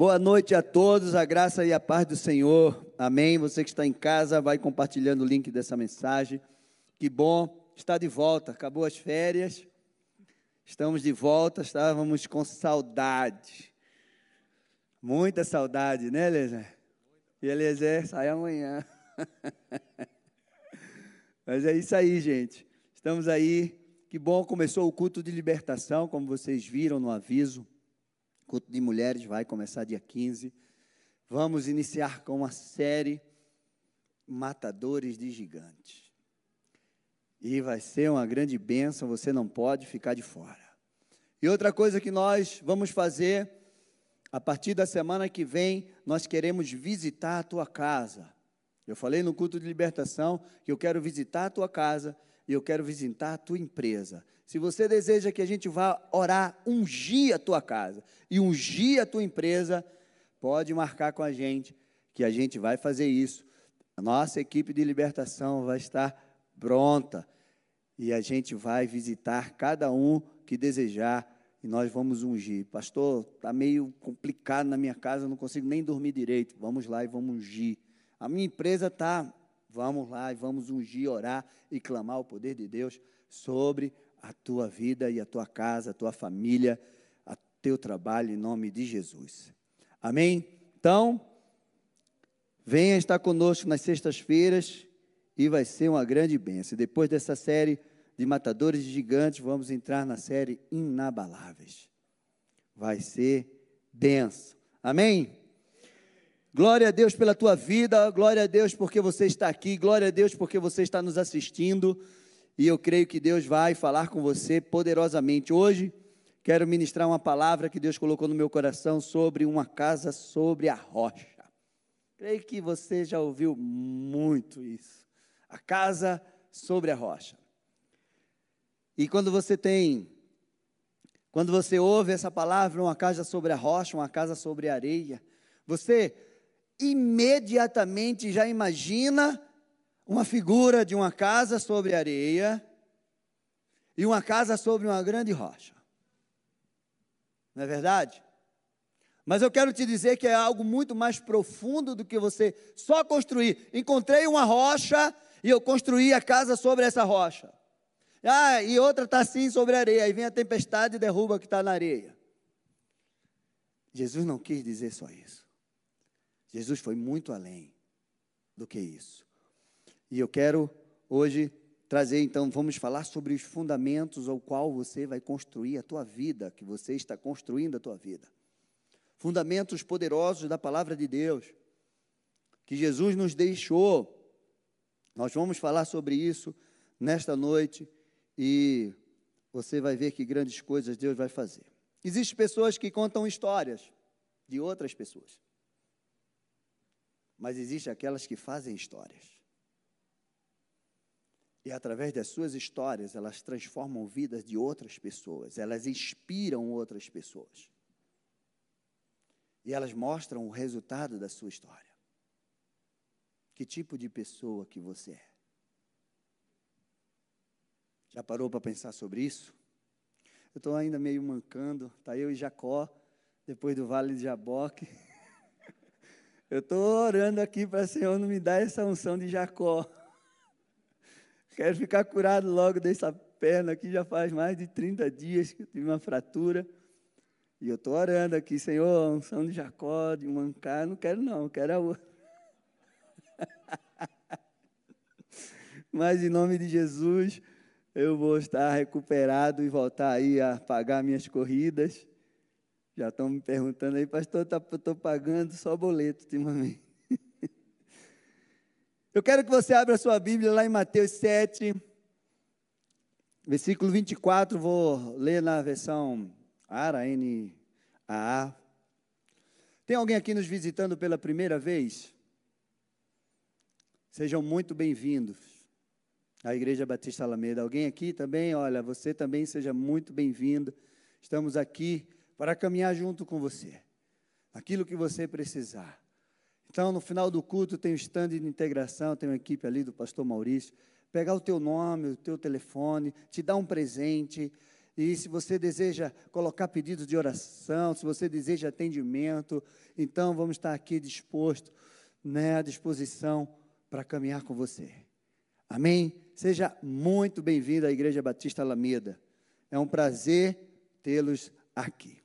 Boa noite a todos, a graça e a paz do Senhor. Amém. Você que está em casa, vai compartilhando o link dessa mensagem. Que bom estar de volta. Acabou as férias. Estamos de volta, estávamos com saudade. Muita saudade, né, Eliezer? E Eliezer sai amanhã. Mas é isso aí, gente. Estamos aí. Que bom, começou o culto de libertação, como vocês viram no aviso. Culto de mulheres vai começar dia 15. Vamos iniciar com uma série Matadores de Gigantes. E vai ser uma grande bênção, você não pode ficar de fora. E outra coisa que nós vamos fazer, a partir da semana que vem, nós queremos visitar a tua casa. Eu falei no culto de libertação que eu quero visitar a tua casa e eu quero visitar a tua empresa. Se você deseja que a gente vá orar, ungir a tua casa e ungir a tua empresa, pode marcar com a gente, que a gente vai fazer isso. A nossa equipe de libertação vai estar pronta e a gente vai visitar cada um que desejar e nós vamos ungir. Pastor, está meio complicado na minha casa, não consigo nem dormir direito. Vamos lá e vamos ungir. A minha empresa está, vamos lá e vamos ungir, orar e clamar o poder de Deus sobre a tua vida e a tua casa, a tua família, a teu trabalho em nome de Jesus. Amém? Então, venha estar conosco nas sextas-feiras e vai ser uma grande bênção. Depois dessa série de matadores de gigantes, vamos entrar na série Inabaláveis. Vai ser denso. Amém? Glória a Deus pela tua vida, glória a Deus porque você está aqui, glória a Deus porque você está nos assistindo. E eu creio que Deus vai falar com você poderosamente. Hoje, quero ministrar uma palavra que Deus colocou no meu coração sobre uma casa sobre a rocha. Creio que você já ouviu muito isso. A casa sobre a rocha. E quando você tem, quando você ouve essa palavra, uma casa sobre a rocha, uma casa sobre a areia, você imediatamente já imagina uma figura de uma casa sobre areia e uma casa sobre uma grande rocha. Não é verdade? Mas eu quero te dizer que é algo muito mais profundo do que você só construir. Encontrei uma rocha e eu construí a casa sobre essa rocha. Ah, e outra está assim sobre a areia. Aí vem a tempestade e derruba o que está na areia. Jesus não quis dizer só isso. Jesus foi muito além do que isso. E eu quero hoje trazer, então, vamos falar sobre os fundamentos ao qual você vai construir a tua vida, que você está construindo a tua vida. Fundamentos poderosos da palavra de Deus, que Jesus nos deixou. Nós vamos falar sobre isso nesta noite e você vai ver que grandes coisas Deus vai fazer. Existem pessoas que contam histórias de outras pessoas. Mas existem aquelas que fazem histórias. E através das suas histórias, elas transformam vidas de outras pessoas, elas inspiram outras pessoas. E elas mostram o resultado da sua história. Que tipo de pessoa que você é? Já parou para pensar sobre isso? Eu estou ainda meio mancando, está eu e Jacó, depois do vale de Jaboque. Eu estou orando aqui para o Senhor não me dar essa unção de Jacó. Quero ficar curado logo dessa perna aqui, já faz mais de 30 dias que eu tive uma fratura. E eu estou orando aqui, Senhor, a unção de Jacó, de mancar, não quero não, quero a outra. Mas em nome de Jesus, eu vou estar recuperado e voltar aí a pagar minhas corridas. Já estão me perguntando aí, pastor, tá, estou pagando só boleto ultimamente. Eu quero que você abra a sua Bíblia lá em Mateus 7, versículo 24, vou ler na versão ARA, N-A-A. Tem alguém aqui nos visitando pela primeira vez? Sejam muito bem-vindos a Igreja Batista Alameda. Alguém aqui também? Olha, você também seja muito bem-vindo. Estamos aqui para caminhar junto com você, aquilo que você precisar. Então, no final do culto, tem o stand de integração, tem uma equipe ali do pastor Maurício. Pegar o teu nome, o teu telefone, te dar um presente E se você deseja colocar pedidos de oração, se você deseja atendimento, então vamos estar aqui disposto, né, à disposição para caminhar com você. Amém? Seja muito bem-vindo à Igreja Batista Alameda. É um prazer tê-los aqui.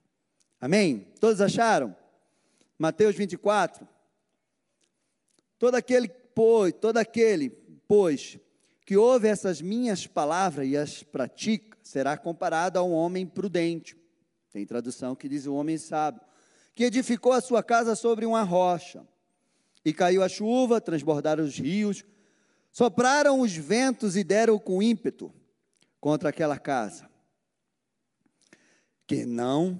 Amém? Todos acharam? Mateus 24. Todo aquele, pois, todo aquele, pois, que ouve essas minhas palavras e as pratica, será comparado a um homem prudente. Tem tradução que diz o homem sábio, que edificou a sua casa sobre uma rocha. E caiu a chuva, transbordaram os rios, sopraram os ventos e deram com ímpeto contra aquela casa, que não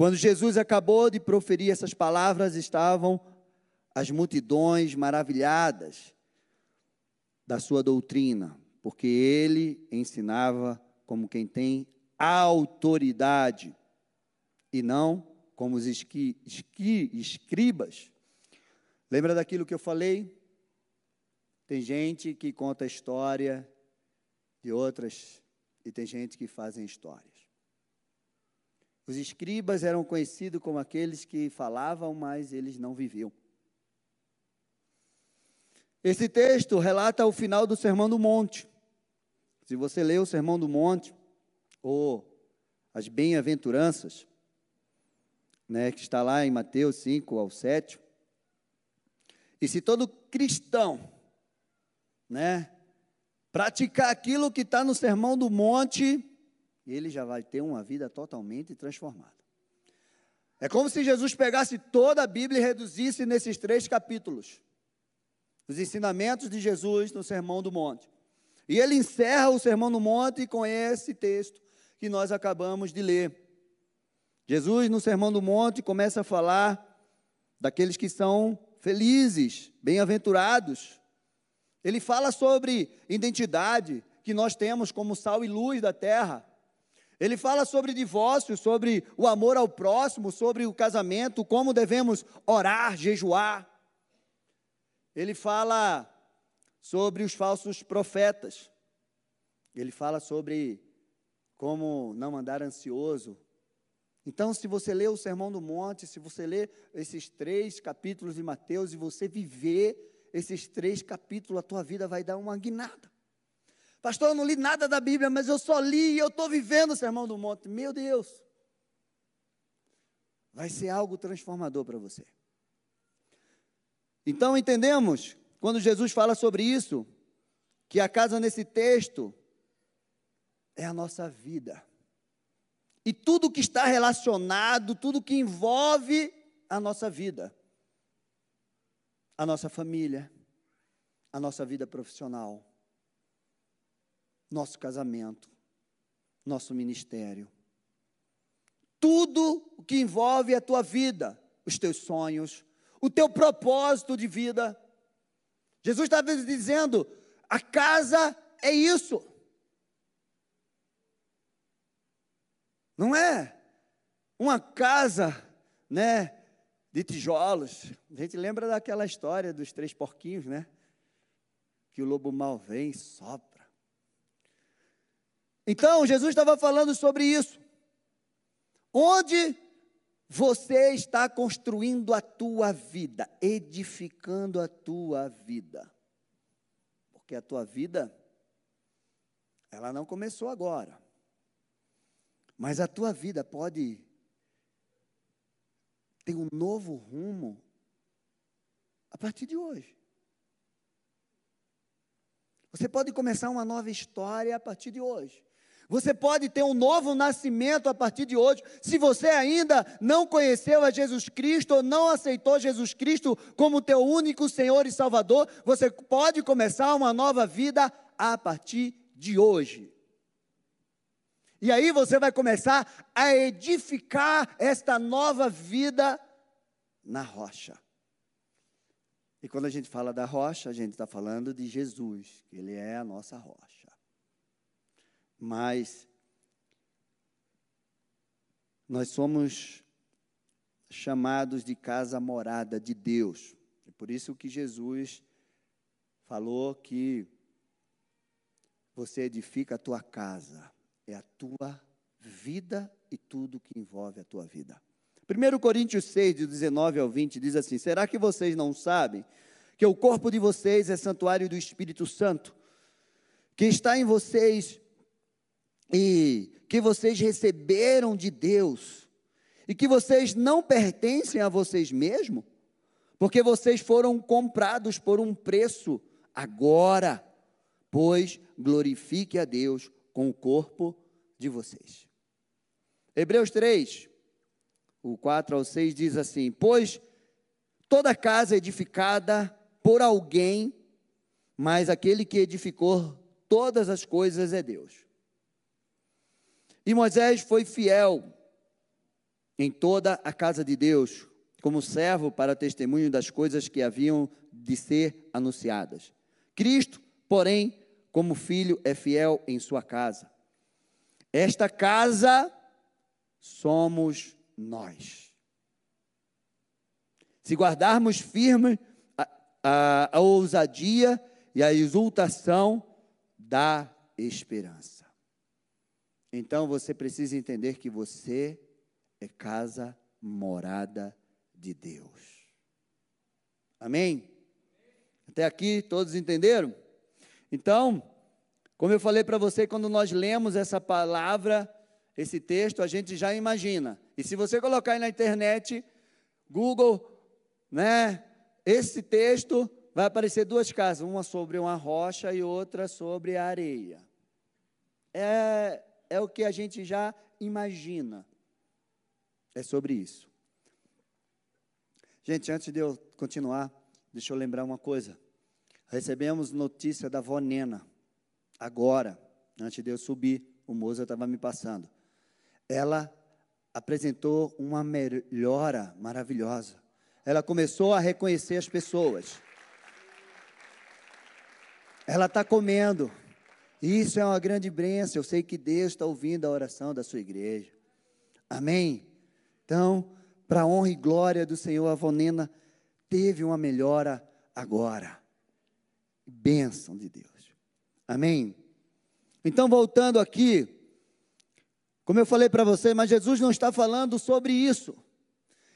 Quando Jesus acabou de proferir essas palavras, estavam as multidões maravilhadas da sua doutrina, porque ele ensinava como quem tem autoridade e não como os esqui, esqui, escribas. Lembra daquilo que eu falei? Tem gente que conta história de outras e tem gente que fazem histórias. Os escribas eram conhecidos como aqueles que falavam, mas eles não viviam. Esse texto relata o final do Sermão do Monte. Se você lê o Sermão do Monte, ou as bem-aventuranças, né, que está lá em Mateus 5 ao 7, e se todo cristão, né, praticar aquilo que está no Sermão do Monte, ele já vai ter uma vida totalmente transformada. É como se Jesus pegasse toda a Bíblia e reduzisse nesses três capítulos. Os ensinamentos de Jesus no Sermão do Monte. E ele encerra o Sermão do Monte com esse texto que nós acabamos de ler. Jesus, no Sermão do Monte, começa a falar daqueles que são felizes, bem-aventurados. Ele fala sobre identidade que nós temos como sal e luz da terra. Ele fala sobre divórcio, sobre o amor ao próximo, sobre o casamento, como devemos orar, jejuar. Ele fala sobre os falsos profetas. Ele fala sobre como não andar ansioso. Então, se você ler o Sermão do Monte, se você ler esses três capítulos de Mateus e você viver esses três capítulos, a tua vida vai dar uma guinada. Pastor, eu não li nada da Bíblia, mas eu só li e eu estou vivendo o Sermão do Monte. Meu Deus! Vai ser algo transformador para você. Então entendemos, quando Jesus fala sobre isso, que a casa nesse texto é a nossa vida. E tudo que está relacionado, tudo que envolve a nossa vida, a nossa família, a nossa vida profissional, nosso casamento, nosso ministério. Tudo o que envolve a tua vida, os teus sonhos, o teu propósito de vida. Jesus estava dizendo: a casa é isso. Não é uma casa, né, de tijolos. A gente lembra daquela história dos três porquinhos, né? Que o lobo mal vem e sopra então, Jesus estava falando sobre isso. Onde você está construindo a tua vida, edificando a tua vida. Porque a tua vida, ela não começou agora. Mas a tua vida pode ter um novo rumo a partir de hoje. Você pode começar uma nova história a partir de hoje. Você pode ter um novo nascimento a partir de hoje. Se você ainda não conheceu a Jesus Cristo ou não aceitou Jesus Cristo como teu único Senhor e Salvador, você pode começar uma nova vida a partir de hoje. E aí você vai começar a edificar esta nova vida na rocha. E quando a gente fala da rocha, a gente está falando de Jesus, que Ele é a nossa rocha. Mas nós somos chamados de casa morada de Deus. É por isso que Jesus falou que você edifica a tua casa, é a tua vida e tudo que envolve a tua vida. 1 Coríntios 6, de 19 ao 20, diz assim: Será que vocês não sabem que o corpo de vocês é santuário do Espírito Santo, que está em vocês e que vocês receberam de Deus, e que vocês não pertencem a vocês mesmos, porque vocês foram comprados por um preço agora, pois glorifique a Deus com o corpo de vocês. Hebreus 3, o 4 ao 6 diz assim: Pois toda casa edificada por alguém, mas aquele que edificou todas as coisas é Deus. E Moisés foi fiel em toda a casa de Deus, como servo para testemunho das coisas que haviam de ser anunciadas. Cristo, porém, como filho, é fiel em sua casa. Esta casa somos nós. Se guardarmos firme a, a, a ousadia e a exultação da esperança. Então você precisa entender que você é casa morada de Deus. Amém? Até aqui todos entenderam? Então, como eu falei para você, quando nós lemos essa palavra, esse texto, a gente já imagina. E se você colocar aí na internet, Google, né, esse texto, vai aparecer duas casas, uma sobre uma rocha e outra sobre a areia. É, é o que a gente já imagina. É sobre isso. Gente, antes de eu continuar, deixa eu lembrar uma coisa. Recebemos notícia da avó Nena, agora, antes de eu subir, o Moza estava me passando ela apresentou uma melhora maravilhosa. Ela começou a reconhecer as pessoas. Ela está comendo. Isso é uma grande bênção. Eu sei que Deus está ouvindo a oração da sua igreja. Amém? Então, para a honra e glória do Senhor, a Vonena teve uma melhora agora. Bênção de Deus. Amém? Então, voltando aqui, como eu falei para você, mas Jesus não está falando sobre isso.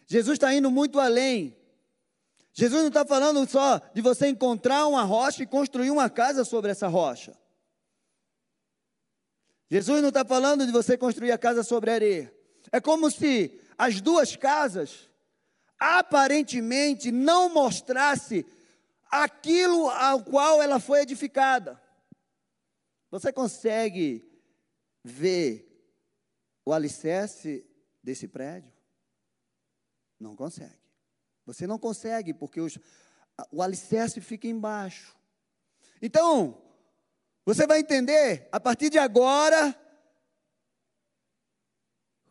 Jesus está indo muito além. Jesus não está falando só de você encontrar uma rocha e construir uma casa sobre essa rocha. Jesus não está falando de você construir a casa sobre areia. É como se as duas casas aparentemente não mostrasse aquilo ao qual ela foi edificada. Você consegue ver o alicerce desse prédio? Não consegue. Você não consegue, porque os, o alicerce fica embaixo. Então, você vai entender a partir de agora,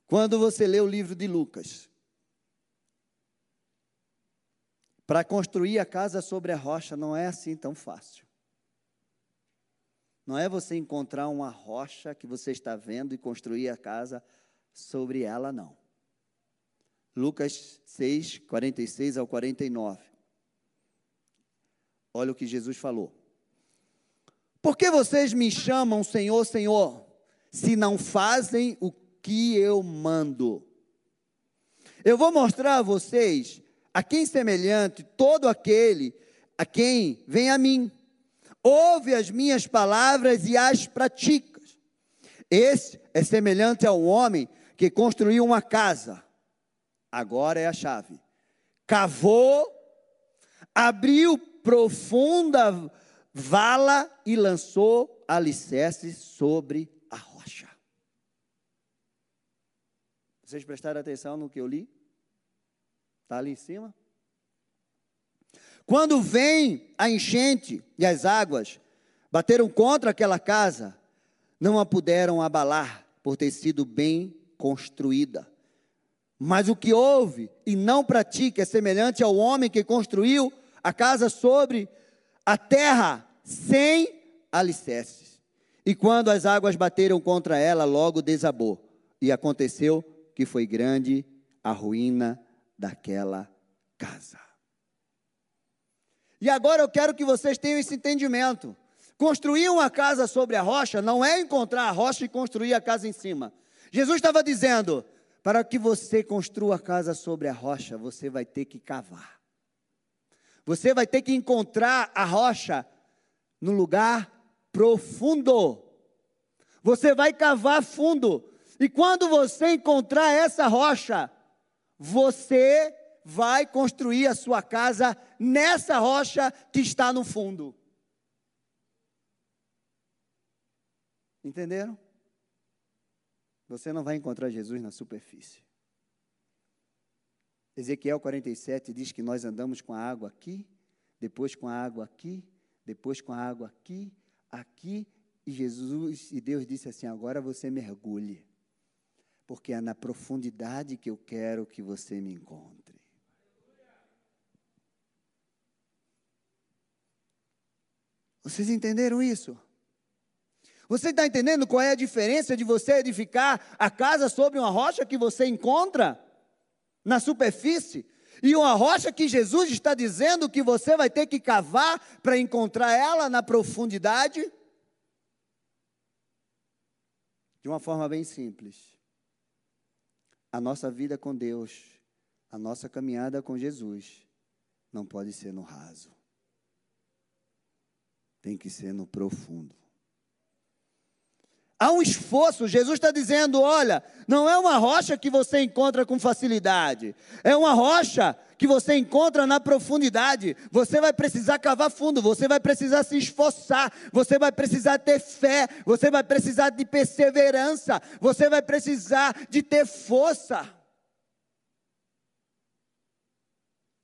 quando você lê o livro de Lucas. Para construir a casa sobre a rocha não é assim tão fácil. Não é você encontrar uma rocha que você está vendo e construir a casa sobre ela, não. Lucas 6, 46 ao 49. Olha o que Jesus falou. Por que vocês me chamam Senhor, Senhor, se não fazem o que eu mando? Eu vou mostrar a vocês a quem semelhante todo aquele a quem vem a mim ouve as minhas palavras e as praticas. Esse é semelhante ao homem que construiu uma casa. Agora é a chave. Cavou, abriu profunda vala e lançou alicerce sobre a rocha. Vocês prestaram atenção no que eu li? Está ali em cima? Quando vem a enchente e as águas bateram contra aquela casa, não a puderam abalar, por ter sido bem construída. Mas o que houve e não pratica é semelhante ao homem que construiu a casa sobre a terra sem alicerces. E quando as águas bateram contra ela, logo desabou. E aconteceu que foi grande a ruína daquela casa. E agora eu quero que vocês tenham esse entendimento. Construir uma casa sobre a rocha não é encontrar a rocha e construir a casa em cima. Jesus estava dizendo: para que você construa a casa sobre a rocha, você vai ter que cavar. Você vai ter que encontrar a rocha no lugar profundo. Você vai cavar fundo. E quando você encontrar essa rocha, você vai construir a sua casa nessa rocha que está no fundo. Entenderam? Você não vai encontrar Jesus na superfície. Ezequiel 47 diz que nós andamos com a água aqui, depois com a água aqui, depois com a água aqui, aqui, e Jesus e Deus disse assim: agora você mergulhe, porque é na profundidade que eu quero que você me encontre. Vocês entenderam isso? Você está entendendo qual é a diferença de você edificar a casa sobre uma rocha que você encontra na superfície e uma rocha que Jesus está dizendo que você vai ter que cavar para encontrar ela na profundidade? De uma forma bem simples. A nossa vida com Deus, a nossa caminhada com Jesus, não pode ser no raso. Tem que ser no profundo. Há um esforço, Jesus está dizendo: olha, não é uma rocha que você encontra com facilidade, é uma rocha que você encontra na profundidade. Você vai precisar cavar fundo, você vai precisar se esforçar, você vai precisar ter fé, você vai precisar de perseverança, você vai precisar de ter força.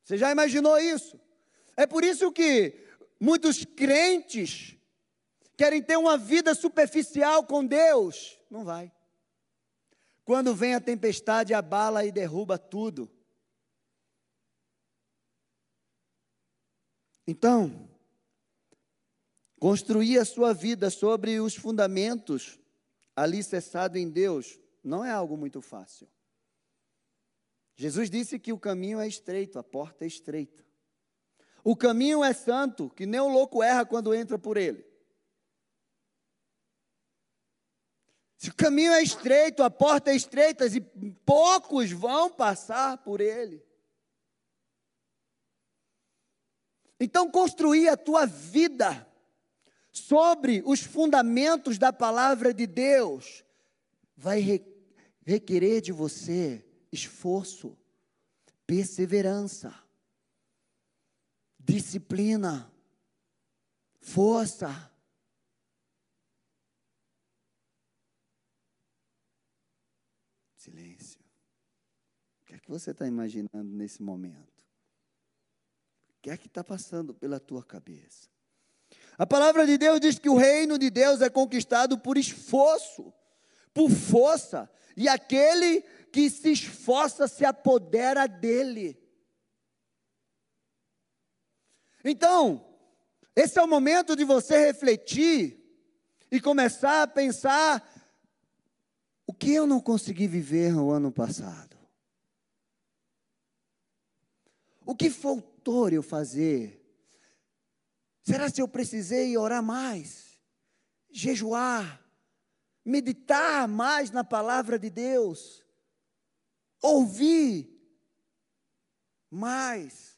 Você já imaginou isso? É por isso que muitos crentes querem ter uma vida superficial com Deus. Não vai. Quando vem a tempestade, abala e derruba tudo. Então, construir a sua vida sobre os fundamentos alicerçado em Deus não é algo muito fácil. Jesus disse que o caminho é estreito, a porta é estreita. O caminho é santo, que nem o louco erra quando entra por ele. Se o caminho é estreito, a porta é estreita e poucos vão passar por ele. Então, construir a tua vida sobre os fundamentos da palavra de Deus vai requerer de você esforço, perseverança, disciplina, força. Silêncio. O que você está imaginando nesse momento? O que é que está passando pela tua cabeça? A palavra de Deus diz que o reino de Deus é conquistado por esforço, por força, e aquele que se esforça se apodera dele. Então, esse é o momento de você refletir e começar a pensar o que eu não consegui viver no ano passado? O que faltou eu fazer? Será se eu precisei orar mais, jejuar, meditar mais na palavra de Deus, ouvir mais?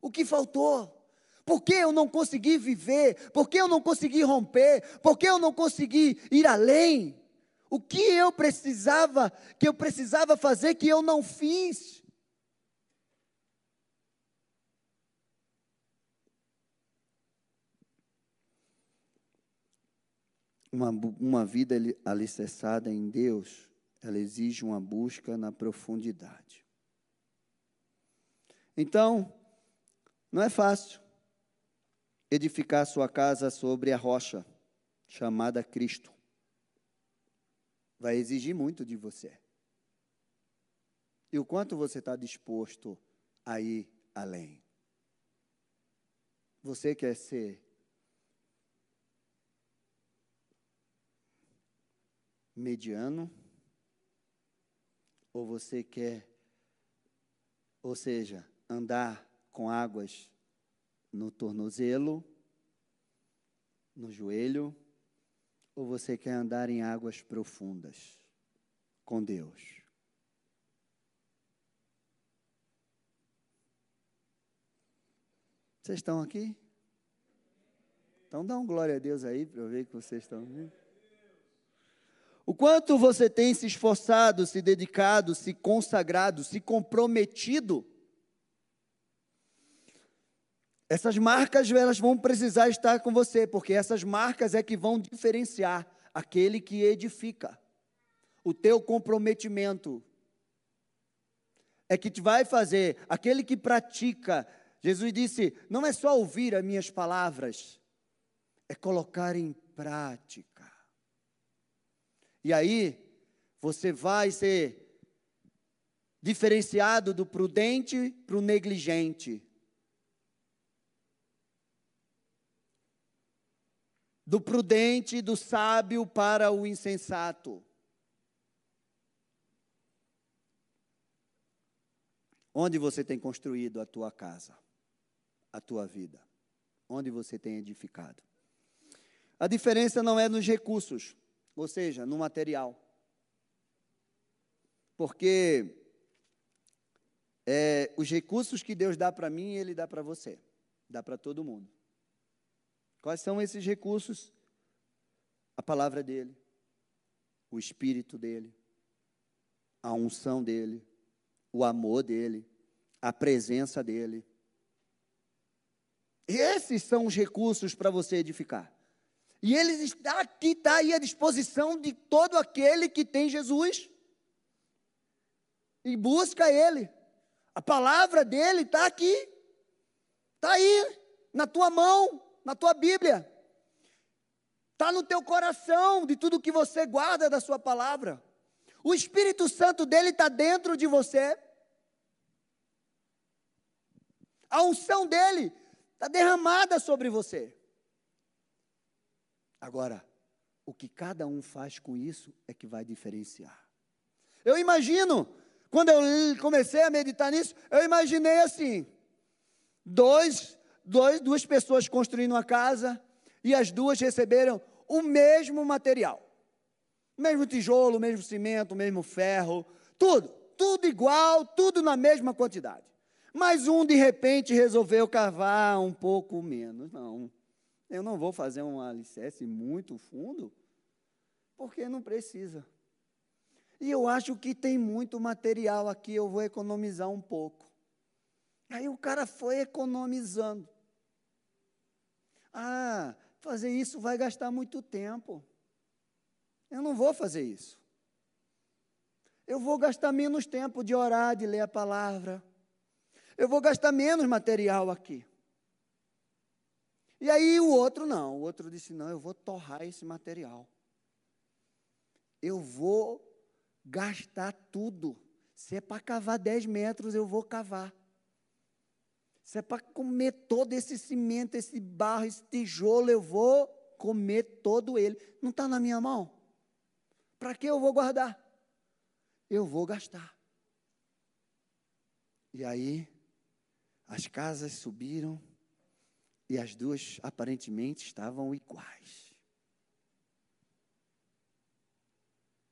O que faltou? Por que eu não consegui viver? Por que eu não consegui romper? Por que eu não consegui ir além? O que eu precisava, que eu precisava fazer que eu não fiz? Uma, uma vida alicerçada em Deus, ela exige uma busca na profundidade. Então, não é fácil edificar sua casa sobre a rocha chamada Cristo. vai exigir muito de você. E o quanto você está disposto a ir além. Você quer ser mediano? Ou você quer, ou seja, andar com águas no tornozelo, no joelho? Ou você quer andar em águas profundas com Deus? Vocês estão aqui? Então dá um glória a Deus aí para eu ver que vocês estão vendo. O quanto você tem se esforçado, se dedicado, se consagrado, se comprometido. Essas marcas elas vão precisar estar com você, porque essas marcas é que vão diferenciar aquele que edifica. O teu comprometimento é que te vai fazer aquele que pratica. Jesus disse: "Não é só ouvir as minhas palavras, é colocar em prática". E aí, você vai ser diferenciado do prudente para o negligente. Do prudente do sábio para o insensato. Onde você tem construído a tua casa, a tua vida? Onde você tem edificado? A diferença não é nos recursos ou seja, no material. Porque é, os recursos que Deus dá para mim, Ele dá para você, dá para todo mundo. Quais são esses recursos? A palavra dEle, o Espírito dEle, a unção dEle, o amor dEle, a presença dEle. Esses são os recursos para você edificar. E ele está aqui, está aí à disposição de todo aquele que tem Jesus. E busca Ele. A palavra dele está aqui. Está aí, na tua mão, na tua Bíblia. Está no teu coração, de tudo que você guarda da sua palavra. O Espírito Santo dele está dentro de você. A unção dele está derramada sobre você. Agora, o que cada um faz com isso é que vai diferenciar. Eu imagino, quando eu comecei a meditar nisso, eu imaginei assim: dois, dois, duas pessoas construindo uma casa e as duas receberam o mesmo material. O mesmo tijolo, o mesmo cimento, o mesmo ferro, tudo, tudo igual, tudo na mesma quantidade. Mas um de repente resolveu cavar um pouco menos. Não, eu não vou fazer um alicerce muito fundo, porque não precisa. E eu acho que tem muito material aqui, eu vou economizar um pouco. Aí o cara foi economizando. Ah, fazer isso vai gastar muito tempo. Eu não vou fazer isso. Eu vou gastar menos tempo de orar, de ler a palavra. Eu vou gastar menos material aqui. E aí o outro não, o outro disse: não, eu vou torrar esse material. Eu vou gastar tudo. Se é para cavar 10 metros, eu vou cavar. Se é para comer todo esse cimento, esse barro, esse tijolo, eu vou comer todo ele. Não está na minha mão. Para que eu vou guardar? Eu vou gastar. E aí, as casas subiram e as duas aparentemente estavam iguais.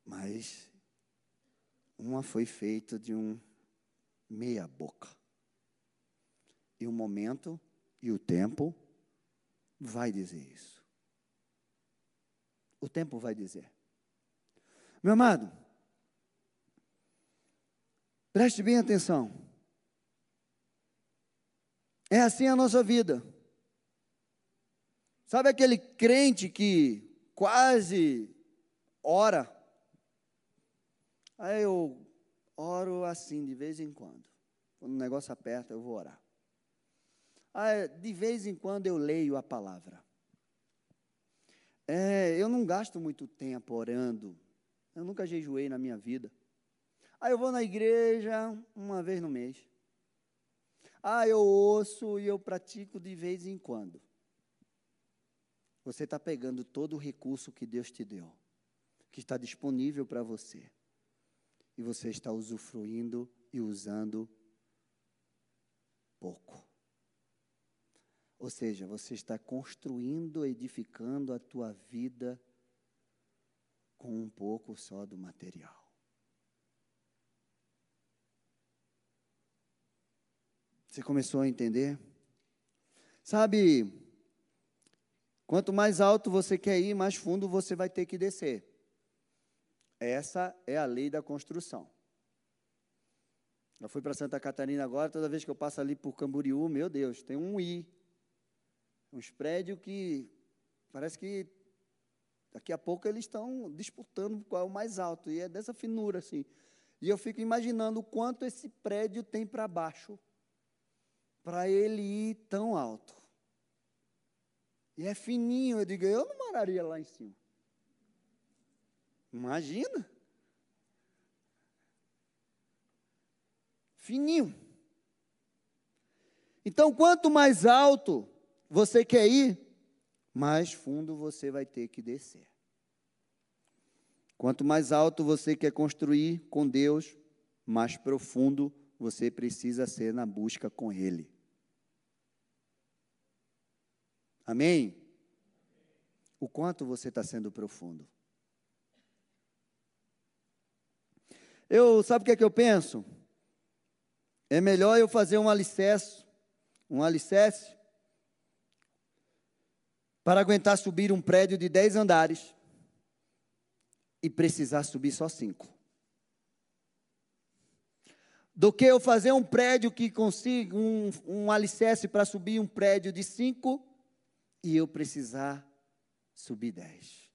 Mas uma foi feita de um meia boca. E o momento e o tempo vai dizer isso. O tempo vai dizer. Meu amado, preste bem atenção. É assim a nossa vida. Sabe aquele crente que quase ora? Aí eu oro assim, de vez em quando. Quando o negócio aperta, eu vou orar. Aí, de vez em quando eu leio a palavra. É, eu não gasto muito tempo orando Eu nunca jejuei na minha vida. Ah, eu vou na igreja uma vez no mês. Ah, eu ouço e eu pratico de vez em quando. Você está pegando todo o recurso que Deus te deu, que está disponível para você, e você está usufruindo e usando pouco. Ou seja, você está construindo, edificando a tua vida com um pouco só do material. Você começou a entender? Sabe, quanto mais alto você quer ir, mais fundo você vai ter que descer. Essa é a lei da construção. Eu fui para Santa Catarina agora, toda vez que eu passo ali por Camboriú, meu Deus, tem um I. Uns prédios que parece que Daqui a pouco eles estão disputando qual é o mais alto, e é dessa finura assim. E eu fico imaginando o quanto esse prédio tem para baixo, para ele ir tão alto. E é fininho, eu digo, eu não moraria lá em cima. Imagina. Fininho. Então, quanto mais alto você quer ir, mais fundo você vai ter que descer. Quanto mais alto você quer construir com Deus, mais profundo você precisa ser na busca com Ele. Amém? O quanto você está sendo profundo? Eu, sabe o que é que eu penso? É melhor eu fazer um alicerce, um alicerce para aguentar subir um prédio de 10 andares e precisar subir só cinco. Do que eu fazer um prédio que consiga um, um alicerce para subir um prédio de cinco e eu precisar subir dez.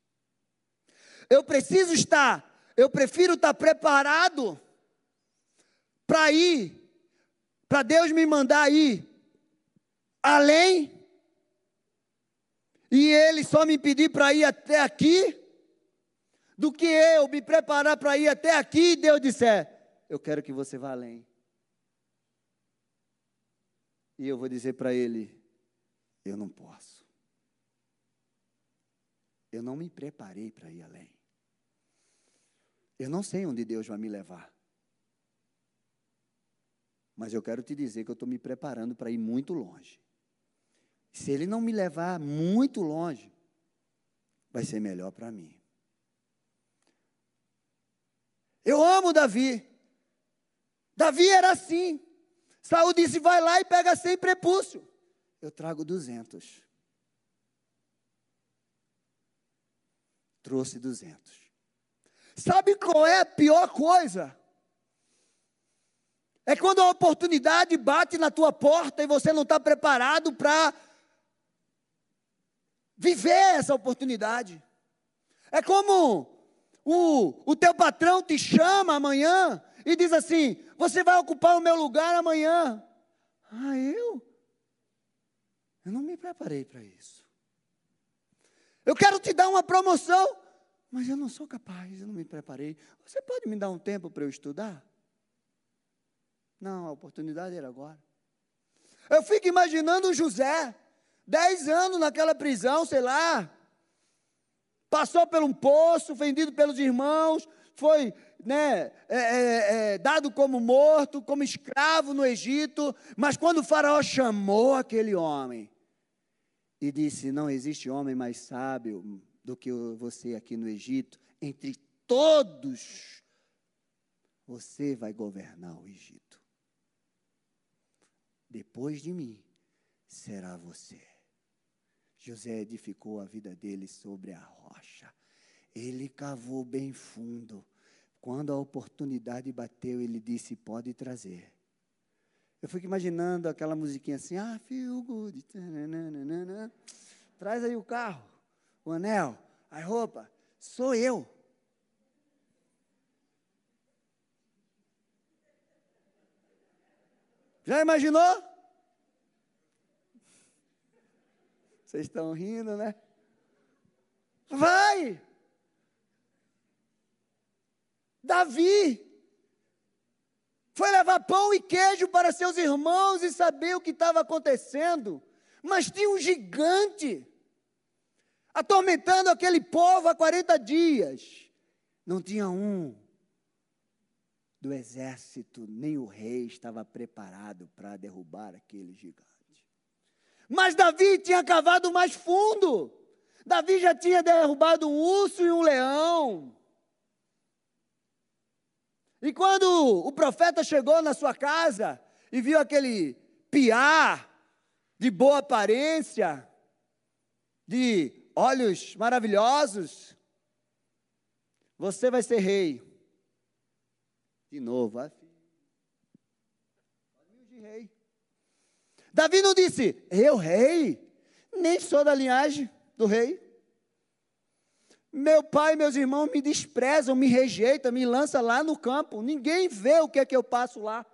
Eu preciso estar, eu prefiro estar preparado para ir, para Deus me mandar ir além e ele só me pedir para ir até aqui, do que eu me preparar para ir até aqui e Deus disser: Eu quero que você vá além. E eu vou dizer para ele: Eu não posso. Eu não me preparei para ir além. Eu não sei onde Deus vai me levar. Mas eu quero te dizer que eu estou me preparando para ir muito longe. Se ele não me levar muito longe, vai ser melhor para mim. Eu amo Davi. Davi era assim. Saúl disse: vai lá e pega 100 prepúcio. Eu trago 200. Trouxe 200. Sabe qual é a pior coisa? É quando a oportunidade bate na tua porta e você não está preparado para viver essa oportunidade. É como o, o teu patrão te chama amanhã e diz assim: Você vai ocupar o meu lugar amanhã. Ah, eu? Eu não me preparei para isso. Eu quero te dar uma promoção, mas eu não sou capaz, eu não me preparei. Você pode me dar um tempo para eu estudar? Não, a oportunidade era agora. Eu fico imaginando José. Dez anos naquela prisão, sei lá. Passou por um poço, vendido pelos irmãos, foi né, é, é, é, dado como morto, como escravo no Egito. Mas quando o Faraó chamou aquele homem e disse: Não existe homem mais sábio do que você aqui no Egito, entre todos, você vai governar o Egito. Depois de mim será você. José edificou a vida dele sobre a rocha. Ele cavou bem fundo. Quando a oportunidade bateu, ele disse: Pode trazer. Eu fico imaginando aquela musiquinha assim: Ah, feel good. Traz aí o carro, o anel, a roupa. Sou eu. Já imaginou? Vocês estão rindo, né? Vai! Davi foi levar pão e queijo para seus irmãos e saber o que estava acontecendo. Mas tinha um gigante atormentando aquele povo há 40 dias. Não tinha um do exército, nem o rei estava preparado para derrubar aquele gigante. Mas Davi tinha cavado mais fundo. Davi já tinha derrubado um urso e um leão. E quando o profeta chegou na sua casa e viu aquele piar de boa aparência, de olhos maravilhosos, você vai ser rei. De novo, ah, de rei. Davi não disse, eu rei, nem sou da linhagem do rei. Meu pai e meus irmãos me desprezam, me rejeitam, me lançam lá no campo. Ninguém vê o que é que eu passo lá.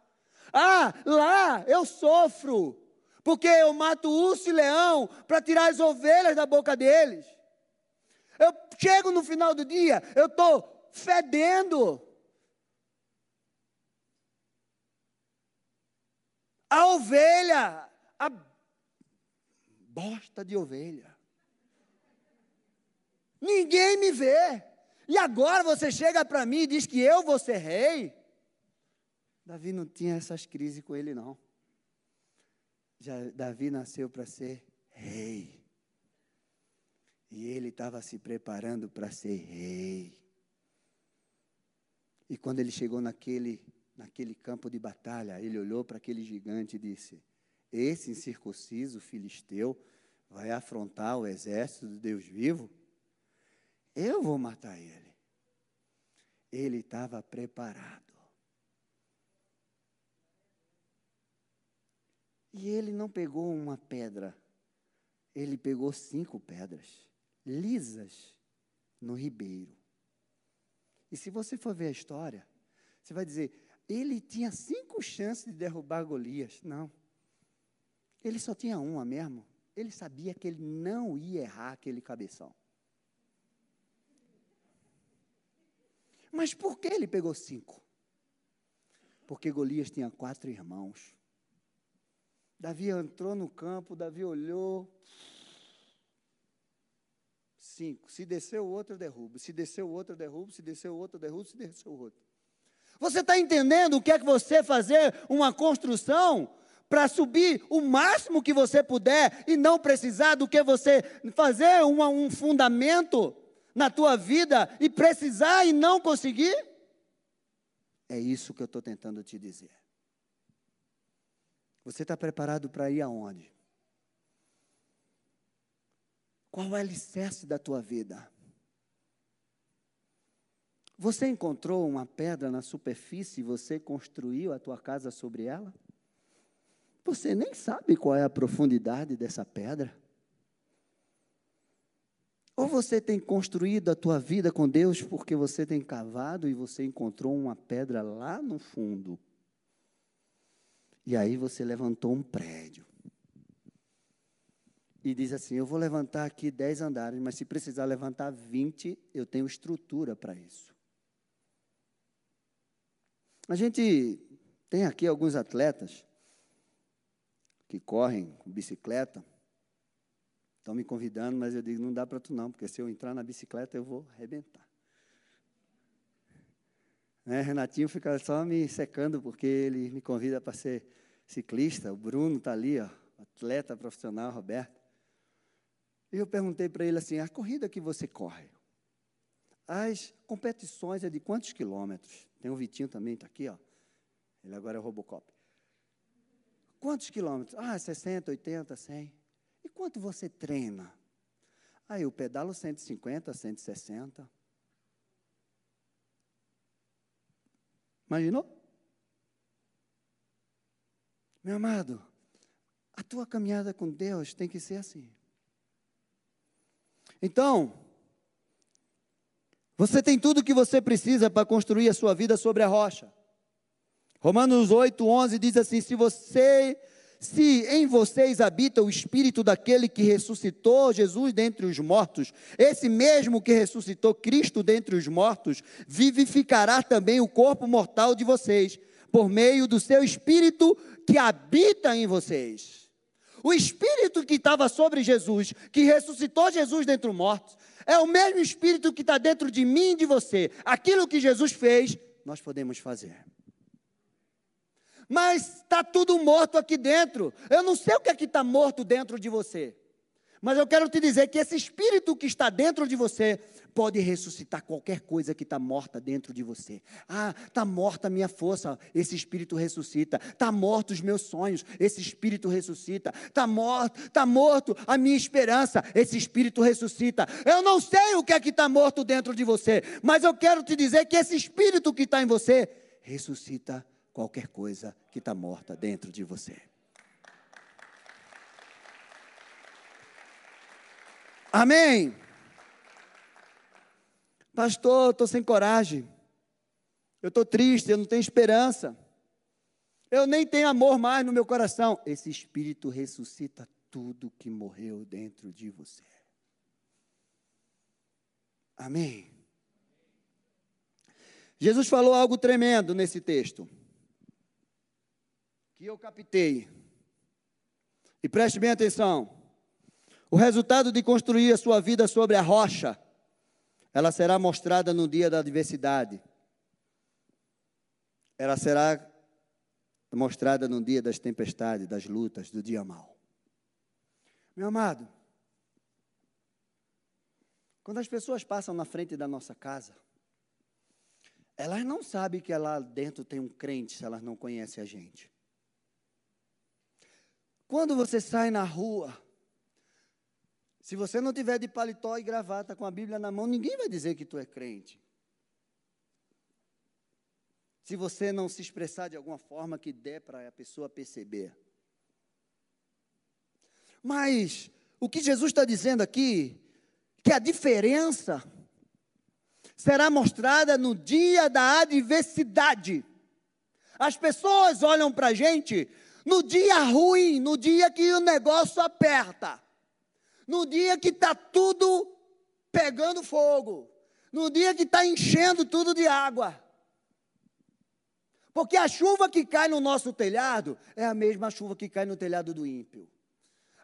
Ah, lá eu sofro, porque eu mato urso e leão para tirar as ovelhas da boca deles. Eu chego no final do dia, eu estou fedendo. A ovelha, a bosta de ovelha. Ninguém me vê. E agora você chega para mim e diz que eu vou ser rei? Davi não tinha essas crises com ele, não. Já, Davi nasceu para ser rei. E ele estava se preparando para ser rei. E quando ele chegou naquele, naquele campo de batalha, ele olhou para aquele gigante e disse: Esse incircunciso filisteu vai afrontar o exército do Deus vivo? Eu vou matar ele. Ele estava preparado. E ele não pegou uma pedra, ele pegou cinco pedras, lisas, no ribeiro. E se você for ver a história, você vai dizer: ele tinha cinco chances de derrubar Golias. Não. Ele só tinha uma mesmo. Ele sabia que ele não ia errar aquele cabeção. Mas por que ele pegou cinco? Porque Golias tinha quatro irmãos. Davi entrou no campo, Davi olhou. Cinco. Se desceu o outro, eu derrubo. Se desceu o outro, eu derrubo. Se desceu o outro, eu derrubo. Se desceu o outro. Você está entendendo o que é que você fazer uma construção para subir o máximo que você puder e não precisar do que você fazer uma, um fundamento na tua vida e precisar e não conseguir? É isso que eu estou tentando te dizer. Você está preparado para ir aonde? Qual é o alicerce da tua vida? Você encontrou uma pedra na superfície e você construiu a tua casa sobre ela? Você nem sabe qual é a profundidade dessa pedra. Ou você tem construído a tua vida com Deus porque você tem cavado e você encontrou uma pedra lá no fundo. E aí você levantou um prédio. E diz assim: Eu vou levantar aqui 10 andares, mas se precisar levantar 20, eu tenho estrutura para isso. A gente tem aqui alguns atletas que correm com bicicleta. Estão me convidando, mas eu digo, não dá para tu não, porque se eu entrar na bicicleta eu vou arrebentar. Né? Renatinho fica só me secando, porque ele me convida para ser ciclista. O Bruno está ali, ó, atleta profissional, Roberto. E eu perguntei para ele assim: a corrida que você corre, as competições é de quantos quilômetros? Tem o Vitinho também, está aqui, ó. Ele agora é Robocop. Quantos quilômetros? Ah, 60, 80, 100. Quanto você treina? Aí eu pedalo 150, 160. Imaginou? Meu amado, a tua caminhada com Deus tem que ser assim. Então, você tem tudo o que você precisa para construir a sua vida sobre a rocha. Romanos 8, 11 diz assim: se você se em vocês habita o espírito daquele que ressuscitou Jesus dentre os mortos, esse mesmo que ressuscitou Cristo dentre os mortos, vivificará também o corpo mortal de vocês, por meio do seu espírito que habita em vocês. O espírito que estava sobre Jesus, que ressuscitou Jesus dentre os mortos, é o mesmo espírito que está dentro de mim e de você. Aquilo que Jesus fez, nós podemos fazer mas está tudo morto aqui dentro. Eu não sei o que é que está morto dentro de você, mas eu quero te dizer que esse espírito que está dentro de você pode ressuscitar qualquer coisa que está morta dentro de você. Ah, está morta a minha força, esse espírito ressuscita. Está morto os meus sonhos, esse espírito ressuscita. Está morto, tá morto a minha esperança, esse espírito ressuscita. Eu não sei o que é que está morto dentro de você, mas eu quero te dizer que esse espírito que está em você ressuscita qualquer coisa que está morta dentro de você. Amém. Pastor, estou sem coragem. Eu estou triste, eu não tenho esperança. Eu nem tenho amor mais no meu coração. Esse Espírito ressuscita tudo que morreu dentro de você. Amém. Jesus falou algo tremendo nesse texto que eu captei. E preste bem atenção. O resultado de construir a sua vida sobre a rocha, ela será mostrada no dia da adversidade. Ela será mostrada no dia das tempestades, das lutas, do dia mau. Meu amado, quando as pessoas passam na frente da nossa casa, elas não sabem que lá dentro tem um crente se elas não conhecem a gente. Quando você sai na rua, se você não tiver de paletó e gravata com a Bíblia na mão, ninguém vai dizer que tu é crente. Se você não se expressar de alguma forma que dê para a pessoa perceber. Mas o que Jesus está dizendo aqui, que a diferença será mostrada no dia da adversidade. As pessoas olham para a gente no dia ruim, no dia que o negócio aperta, no dia que está tudo pegando fogo, no dia que está enchendo tudo de água. Porque a chuva que cai no nosso telhado é a mesma chuva que cai no telhado do ímpio.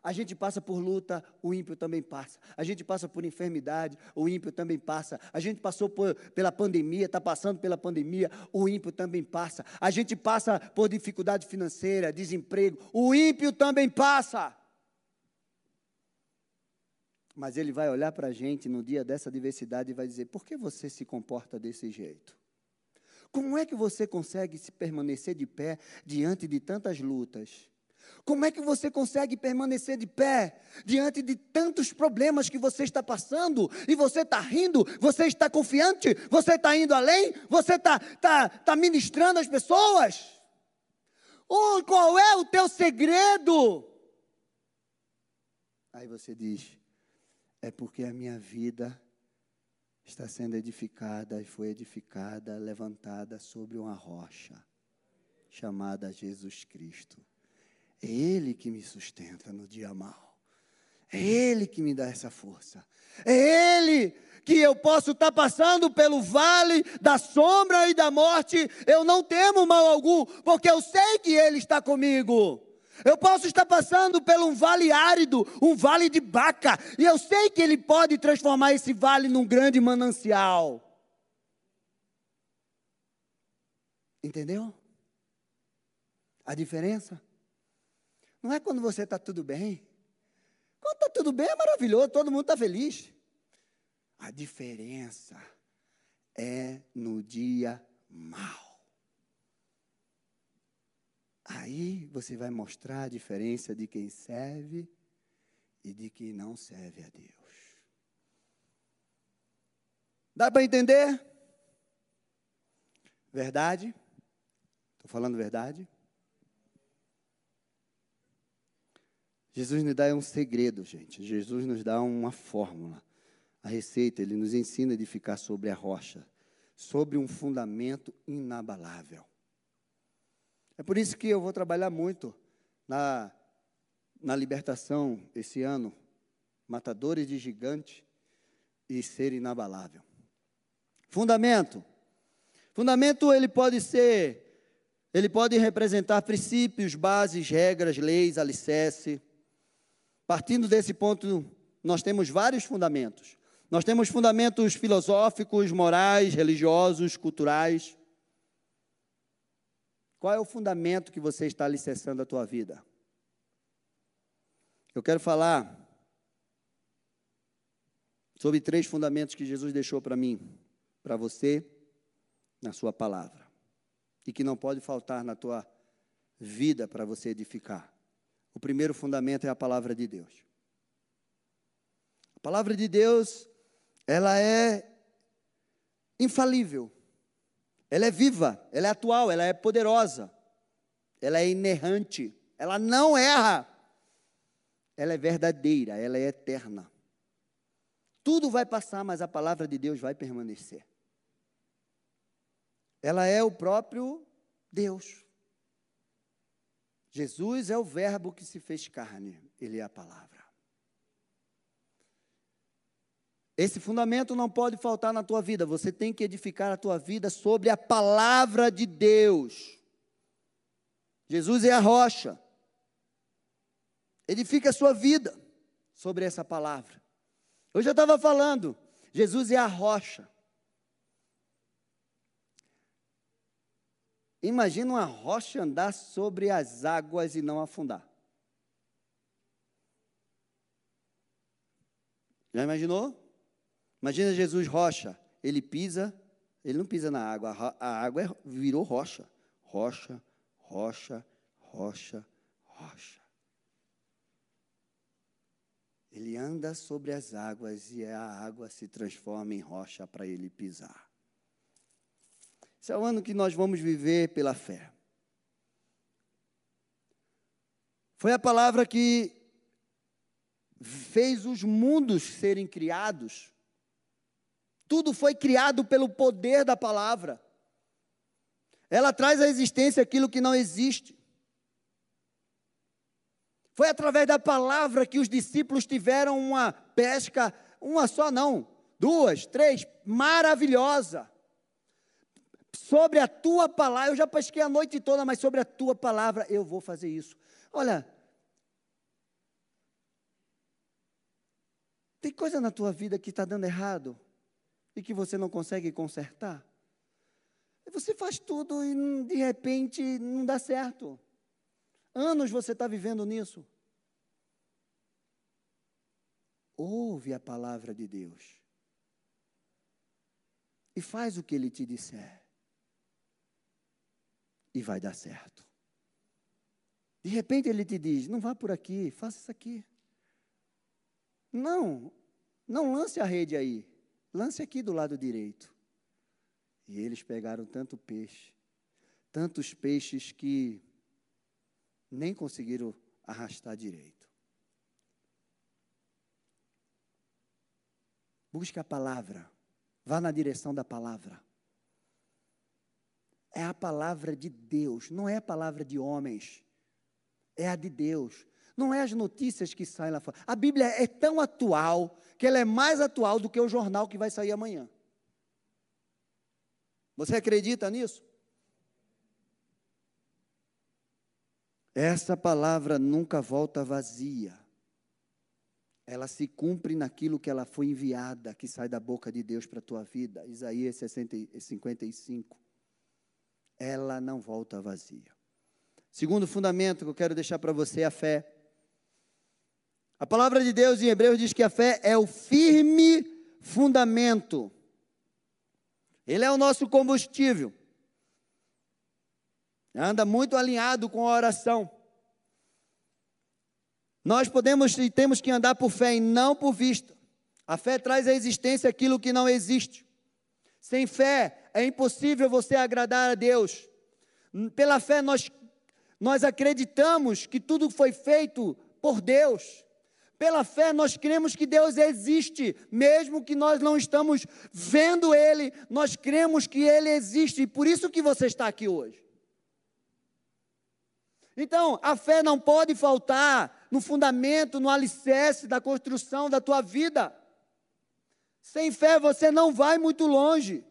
A gente passa por luta, o ímpio também passa. A gente passa por enfermidade, o ímpio também passa. A gente passou por, pela pandemia, está passando pela pandemia, o ímpio também passa. A gente passa por dificuldade financeira, desemprego, o ímpio também passa. Mas ele vai olhar para a gente no dia dessa diversidade e vai dizer: por que você se comporta desse jeito? Como é que você consegue se permanecer de pé diante de tantas lutas? Como é que você consegue permanecer de pé diante de tantos problemas que você está passando e você está rindo, você está confiante, você está indo além, você está tá, tá ministrando as pessoas? Oh, qual é o teu segredo? Aí você diz: é porque a minha vida está sendo edificada e foi edificada, levantada sobre uma rocha chamada Jesus Cristo. É Ele que me sustenta no dia mau. É Ele que me dá essa força. É Ele que eu posso estar passando pelo vale da sombra e da morte, eu não temo mal algum, porque eu sei que Ele está comigo. Eu posso estar passando por um vale árido, um vale de baca, e eu sei que Ele pode transformar esse vale num grande manancial. Entendeu? A diferença? Não é quando você está tudo bem. Quando está tudo bem é maravilhoso, todo mundo está feliz. A diferença é no dia mal. Aí você vai mostrar a diferença de quem serve e de quem não serve a Deus. Dá para entender? Verdade? Estou falando verdade? Jesus nos dá um segredo, gente. Jesus nos dá uma fórmula. A receita, ele nos ensina a edificar sobre a rocha, sobre um fundamento inabalável. É por isso que eu vou trabalhar muito na, na libertação esse ano, matadores de gigantes e ser inabalável. Fundamento. Fundamento ele pode ser, ele pode representar princípios, bases, regras, leis, alicerce. Partindo desse ponto, nós temos vários fundamentos. Nós temos fundamentos filosóficos, morais, religiosos, culturais. Qual é o fundamento que você está alicerçando a tua vida? Eu quero falar sobre três fundamentos que Jesus deixou para mim, para você, na sua palavra, e que não pode faltar na tua vida para você edificar. O primeiro fundamento é a palavra de Deus. A palavra de Deus, ela é infalível. Ela é viva, ela é atual, ela é poderosa. Ela é inerrante, ela não erra. Ela é verdadeira, ela é eterna. Tudo vai passar, mas a palavra de Deus vai permanecer. Ela é o próprio Deus. Jesus é o Verbo que se fez carne, Ele é a palavra. Esse fundamento não pode faltar na tua vida, você tem que edificar a tua vida sobre a palavra de Deus. Jesus é a rocha. Edifica a sua vida sobre essa palavra. Eu já estava falando, Jesus é a rocha. Imagina uma rocha andar sobre as águas e não afundar. Já imaginou? Imagina Jesus rocha. Ele pisa, ele não pisa na água, a água é, virou rocha. Rocha, rocha, rocha, rocha. Ele anda sobre as águas e a água se transforma em rocha para ele pisar. Esse é o ano que nós vamos viver pela fé. Foi a palavra que fez os mundos serem criados. Tudo foi criado pelo poder da palavra. Ela traz à existência aquilo que não existe. Foi através da palavra que os discípulos tiveram uma pesca, uma só não, duas, três, maravilhosa. Sobre a tua palavra, eu já pesquei a noite toda, mas sobre a tua palavra eu vou fazer isso. Olha, tem coisa na tua vida que está dando errado e que você não consegue consertar. Você faz tudo e de repente não dá certo. Anos você está vivendo nisso. Ouve a palavra de Deus. E faz o que ele te disser. E vai dar certo. De repente ele te diz: não vá por aqui, faça isso aqui. Não, não lance a rede aí. Lance aqui do lado direito. E eles pegaram tanto peixe, tantos peixes que nem conseguiram arrastar direito. Busque a palavra, vá na direção da palavra. É a palavra de Deus, não é a palavra de homens, é a de Deus. Não é as notícias que saem lá fora. A Bíblia é tão atual que ela é mais atual do que o jornal que vai sair amanhã. Você acredita nisso? Essa palavra nunca volta vazia. Ela se cumpre naquilo que ela foi enviada, que sai da boca de Deus para a tua vida. Isaías 60, 55. Ela não volta vazia. Segundo fundamento que eu quero deixar para você é a fé. A palavra de Deus em Hebreus diz que a fé é o firme fundamento. Ele é o nosso combustível. Anda muito alinhado com a oração. Nós podemos e temos que andar por fé e não por vista. A fé traz à existência aquilo que não existe. Sem fé é impossível você agradar a Deus. Pela fé nós nós acreditamos que tudo foi feito por Deus. Pela fé nós cremos que Deus existe, mesmo que nós não estamos vendo ele, nós cremos que ele existe e por isso que você está aqui hoje. Então, a fé não pode faltar no fundamento, no alicerce da construção da tua vida. Sem fé você não vai muito longe.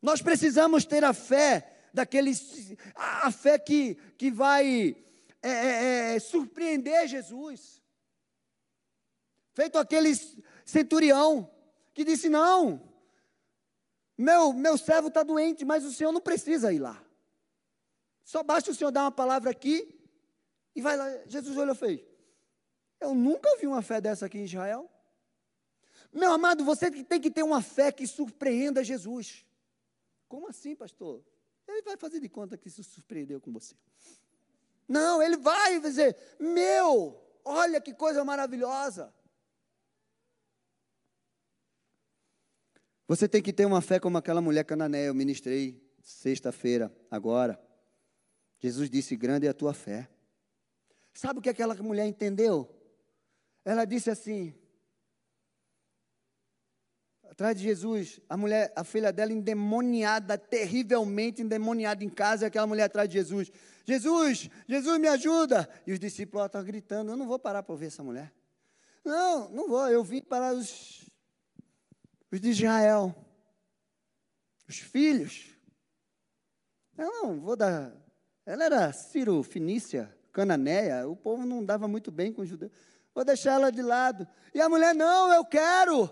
Nós precisamos ter a fé daqueles, a fé que, que vai é, é, é, surpreender Jesus. Feito aquele centurião que disse: Não, meu, meu servo está doente, mas o senhor não precisa ir lá. Só basta o senhor dar uma palavra aqui e vai lá. Jesus olhou e fez. Eu nunca vi uma fé dessa aqui em Israel. Meu amado, você tem que ter uma fé que surpreenda Jesus. Como assim, pastor? Ele vai fazer de conta que se surpreendeu com você. Não, ele vai dizer: Meu, olha que coisa maravilhosa. Você tem que ter uma fé como aquela mulher cananeia. Eu ministrei sexta-feira, agora. Jesus disse: Grande é a tua fé. Sabe o que aquela mulher entendeu? Ela disse assim: atrás de Jesus, a mulher, a filha dela endemoniada, terrivelmente endemoniada em casa, aquela mulher atrás de Jesus. Jesus, Jesus me ajuda. E os discípulos estavam gritando: Eu não vou parar para ouvir essa mulher. Não, não vou. Eu vim para os, os de Israel, os filhos. Eu não vou dar. Ela era Ciro, Finícia, Cananeia. O povo não dava muito bem com os judeus. Vou deixar ela de lado. E a mulher: Não, eu quero.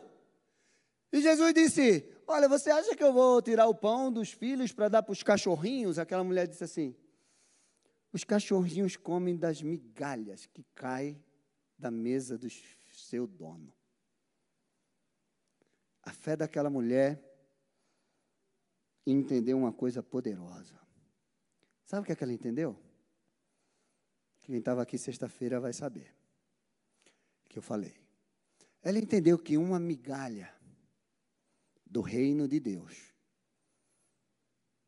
E Jesus disse: Olha, você acha que eu vou tirar o pão dos filhos para dar para os cachorrinhos? Aquela mulher disse assim: Os cachorrinhos comem das migalhas que caem da mesa do seu dono. A fé daquela mulher entendeu uma coisa poderosa. Sabe o que, é que ela entendeu? Quem estava aqui sexta-feira vai saber. Que eu falei. Ela entendeu que uma migalha do reino de Deus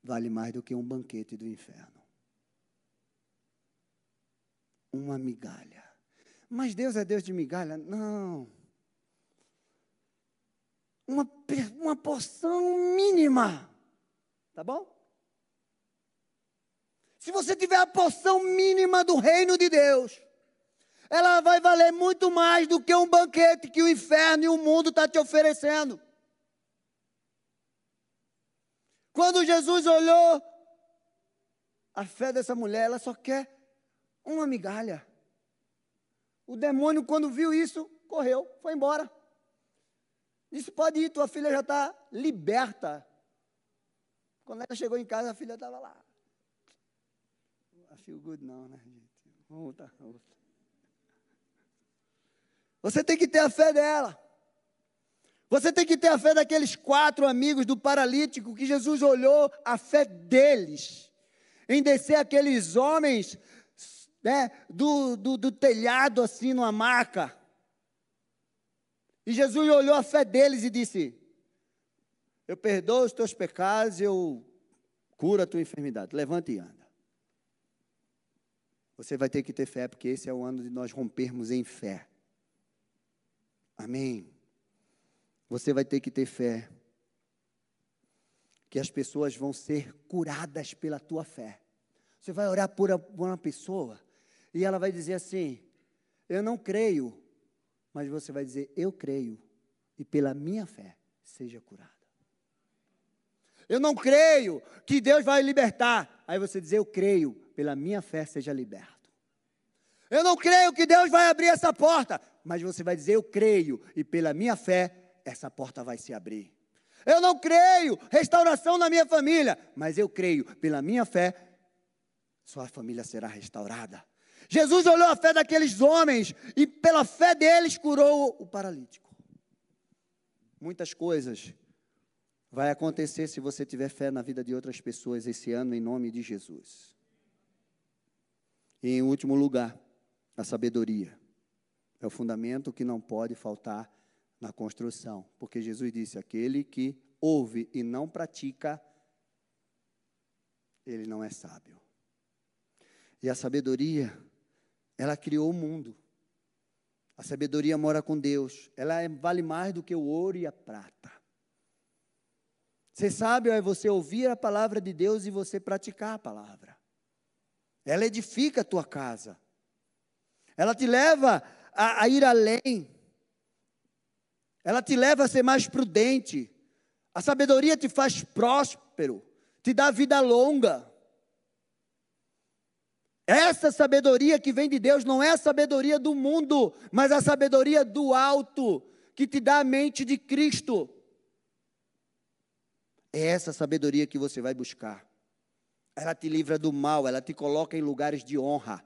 vale mais do que um banquete do inferno. Uma migalha. Mas Deus é Deus de migalha? Não. Uma, uma porção mínima. Tá bom? Se você tiver a porção mínima do reino de Deus, ela vai valer muito mais do que um banquete que o inferno e o mundo está te oferecendo. Quando Jesus olhou, a fé dessa mulher, ela só quer uma migalha. O demônio, quando viu isso, correu, foi embora. Disse: Pode ir, tua filha já está liberta. Quando ela chegou em casa, a filha estava lá. I feel good, não, né, gente? Vamos voltar. Você tem que ter a fé dela. Você tem que ter a fé daqueles quatro amigos do paralítico que Jesus olhou a fé deles em descer aqueles homens né, do, do, do telhado assim numa maca. E Jesus olhou a fé deles e disse: Eu perdoo os teus pecados, eu curo a tua enfermidade. Levanta e anda. Você vai ter que ter fé, porque esse é o ano de nós rompermos em fé. Amém. Você vai ter que ter fé. Que as pessoas vão ser curadas pela tua fé. Você vai orar por uma pessoa e ela vai dizer assim: Eu não creio, mas você vai dizer: Eu creio, e pela minha fé seja curada. Eu não creio que Deus vai libertar. Aí você diz: Eu creio, pela minha fé seja liberto. Eu não creio que Deus vai abrir essa porta. Mas você vai dizer: Eu creio, e pela minha fé essa porta vai se abrir. Eu não creio restauração na minha família, mas eu creio, pela minha fé, sua família será restaurada. Jesus olhou a fé daqueles homens e, pela fé deles, curou o paralítico. Muitas coisas vai acontecer se você tiver fé na vida de outras pessoas esse ano, em nome de Jesus. E, em último lugar, a sabedoria. É o fundamento que não pode faltar na construção, porque Jesus disse: aquele que ouve e não pratica, ele não é sábio. E a sabedoria, ela criou o mundo. A sabedoria mora com Deus. Ela é, vale mais do que o ouro e a prata. Ser sábio é você ouvir a palavra de Deus e você praticar a palavra. Ela edifica a tua casa. Ela te leva a, a ir além. Ela te leva a ser mais prudente. A sabedoria te faz próspero, te dá vida longa. Essa sabedoria que vem de Deus não é a sabedoria do mundo, mas a sabedoria do alto, que te dá a mente de Cristo. É essa sabedoria que você vai buscar. Ela te livra do mal, ela te coloca em lugares de honra.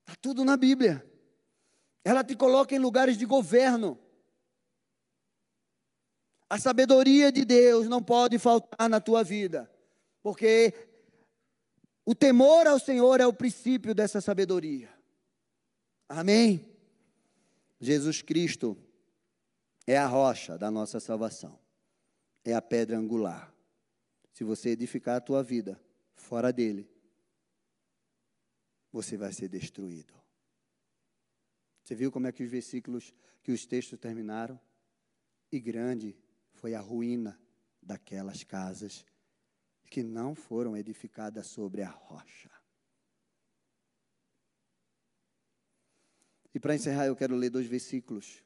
Está tudo na Bíblia. Ela te coloca em lugares de governo. A sabedoria de Deus não pode faltar na tua vida, porque o temor ao Senhor é o princípio dessa sabedoria. Amém? Jesus Cristo é a rocha da nossa salvação, é a pedra angular. Se você edificar a tua vida fora dele, você vai ser destruído. Você viu como é que os versículos, que os textos terminaram? E grande foi a ruína daquelas casas que não foram edificadas sobre a rocha. E para encerrar, eu quero ler dois versículos.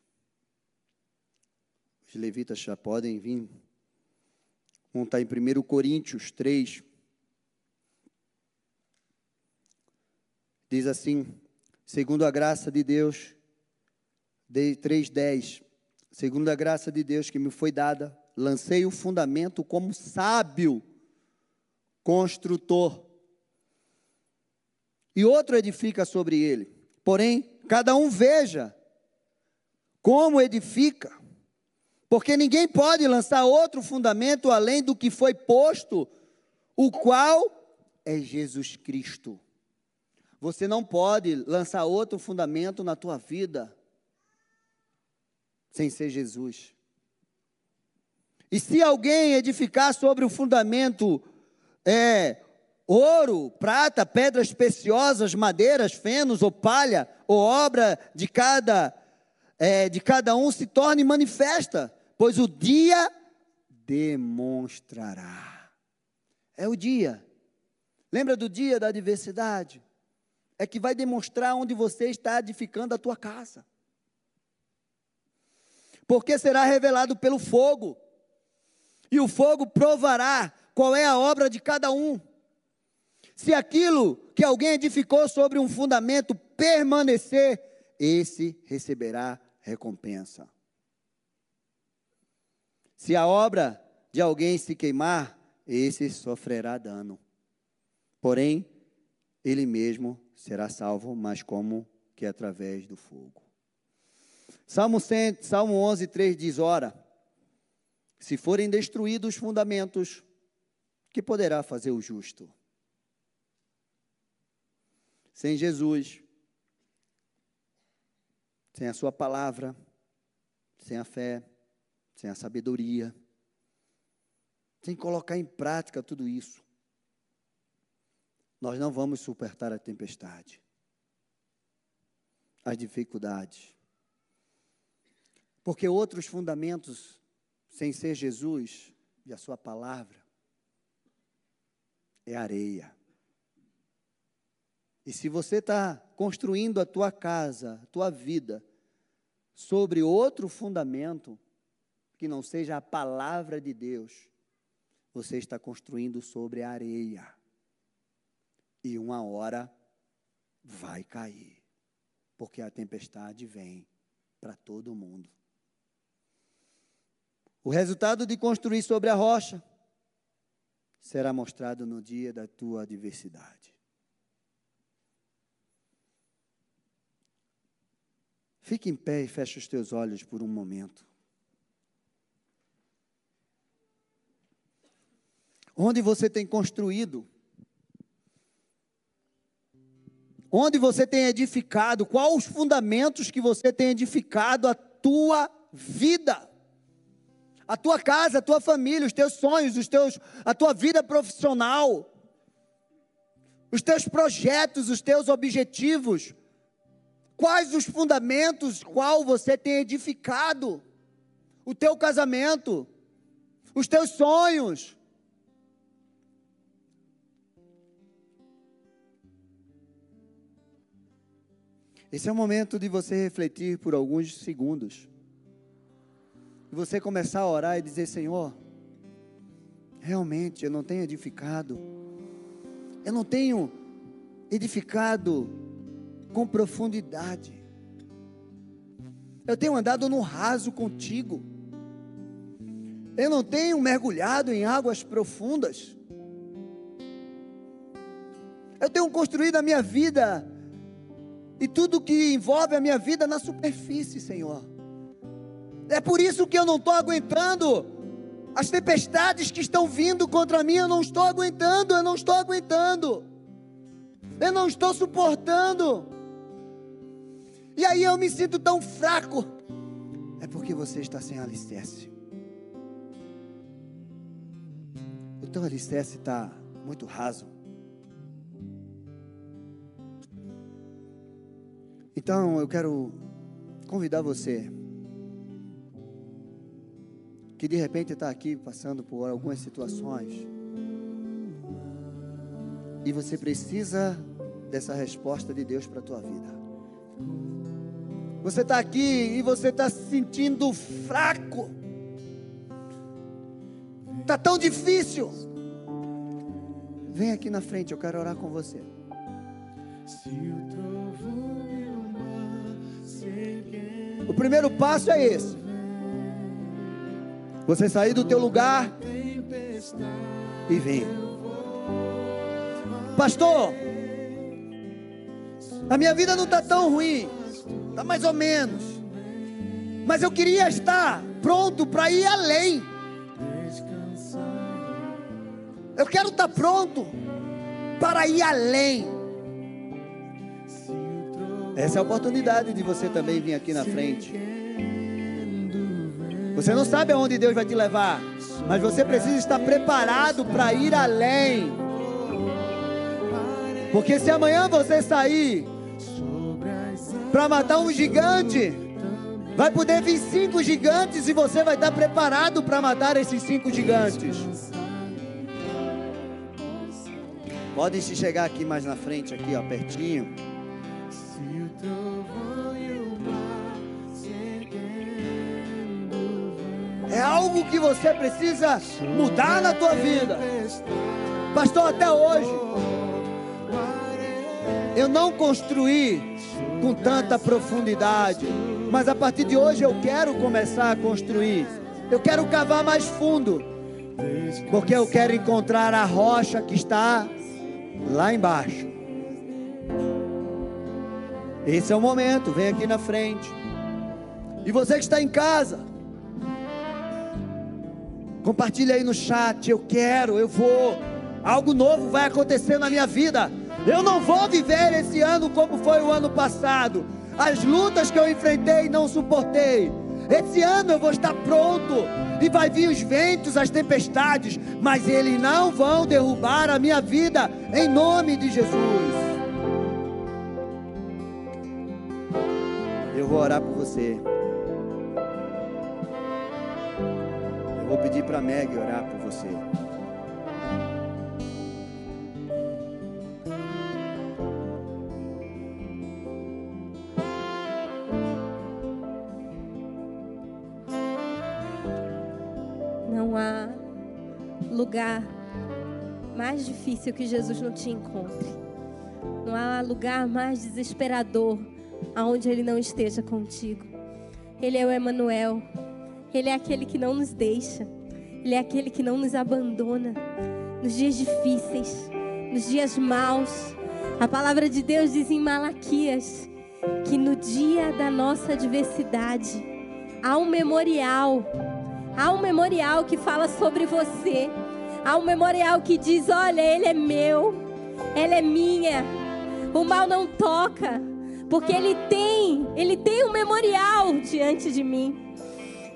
Os levitas já podem vir. Um está em 1 Coríntios 3, Diz assim: segundo a graça de Deus, 3,10. Segundo a graça de Deus que me foi dada, lancei o fundamento como sábio construtor. E outro edifica sobre ele. Porém, cada um veja como edifica. Porque ninguém pode lançar outro fundamento além do que foi posto, o qual é Jesus Cristo. Você não pode lançar outro fundamento na tua vida sem ser Jesus. E se alguém edificar sobre o fundamento é, ouro, prata, pedras preciosas, madeiras, fenos ou palha, ou obra de cada, é, de cada um, se torne manifesta, pois o dia demonstrará. É o dia. Lembra do dia da adversidade? É que vai demonstrar onde você está edificando a tua casa. Porque será revelado pelo fogo, e o fogo provará qual é a obra de cada um. Se aquilo que alguém edificou sobre um fundamento permanecer, esse receberá recompensa. Se a obra de alguém se queimar, esse sofrerá dano. Porém, ele mesmo será salvo, mas como que através do fogo. Salmo, 100, Salmo 11, 3 diz: Ora, se forem destruídos os fundamentos, que poderá fazer o justo? Sem Jesus, sem a Sua palavra, sem a fé, sem a sabedoria, sem colocar em prática tudo isso, nós não vamos suportar a tempestade, as dificuldades. Porque outros fundamentos, sem ser Jesus e a Sua palavra, é areia. E se você está construindo a tua casa, a tua vida, sobre outro fundamento, que não seja a palavra de Deus, você está construindo sobre a areia e uma hora vai cair, porque a tempestade vem para todo mundo. O resultado de construir sobre a rocha será mostrado no dia da tua adversidade. Fique em pé e feche os teus olhos por um momento. Onde você tem construído Onde você tem edificado, quais os fundamentos que você tem edificado a tua vida? A tua casa, a tua família, os teus sonhos, os teus, a tua vida profissional, os teus projetos, os teus objetivos. Quais os fundamentos qual você tem edificado? O teu casamento, os teus sonhos. Esse é o momento de você refletir por alguns segundos. E você começar a orar e dizer: Senhor, realmente eu não tenho edificado, eu não tenho edificado com profundidade, eu tenho andado no raso contigo, eu não tenho mergulhado em águas profundas, eu tenho construído a minha vida e tudo que envolve a minha vida na superfície, Senhor. É por isso que eu não estou aguentando as tempestades que estão vindo contra mim. Eu não estou aguentando, eu não estou aguentando, eu não estou suportando. E aí eu me sinto tão fraco. É porque você está sem alicerce. O teu alicerce está muito raso. Então eu quero convidar você que de repente está aqui passando por algumas situações e você precisa dessa resposta de Deus para a tua vida. Você está aqui e você está se sentindo fraco. Está tão difícil. Vem aqui na frente, eu quero orar com você. Se o O primeiro passo é esse. Você sair do teu lugar e vir. Pastor, a minha vida não está tão ruim, está mais ou menos. Mas eu queria estar pronto para ir além. Eu quero estar pronto para ir além. Essa é a oportunidade de você também vir aqui na frente. Você não sabe aonde Deus vai te levar, mas você precisa estar preparado para ir além. Porque se amanhã você sair para matar um gigante, vai poder vir cinco gigantes e você vai estar preparado para matar esses cinco gigantes. Pode se chegar aqui mais na frente, aqui ó, pertinho. É algo que você precisa mudar na tua vida. Pastor, até hoje eu não construí com tanta profundidade, mas a partir de hoje eu quero começar a construir. Eu quero cavar mais fundo, porque eu quero encontrar a rocha que está lá embaixo. Esse é o momento, vem aqui na frente. E você que está em casa, Compartilha aí no chat. Eu quero, eu vou. Algo novo vai acontecer na minha vida. Eu não vou viver esse ano como foi o ano passado. As lutas que eu enfrentei não suportei. Esse ano eu vou estar pronto. E vai vir os ventos, as tempestades. Mas eles não vão derrubar a minha vida. Em nome de Jesus. Vou orar por você. Vou pedir para Meg orar por você. Não há lugar mais difícil que Jesus não te encontre. Não há lugar mais desesperador aonde ele não esteja contigo. Ele é o Emanuel, ele é aquele que não nos deixa. Ele é aquele que não nos abandona nos dias difíceis, nos dias maus. A palavra de Deus diz em Malaquias que no dia da nossa adversidade há um memorial. Há um memorial que fala sobre você. Há um memorial que diz: "Olha, ele é meu. Ela é minha. O mal não toca, porque ele tem, ele tem um memorial diante de mim."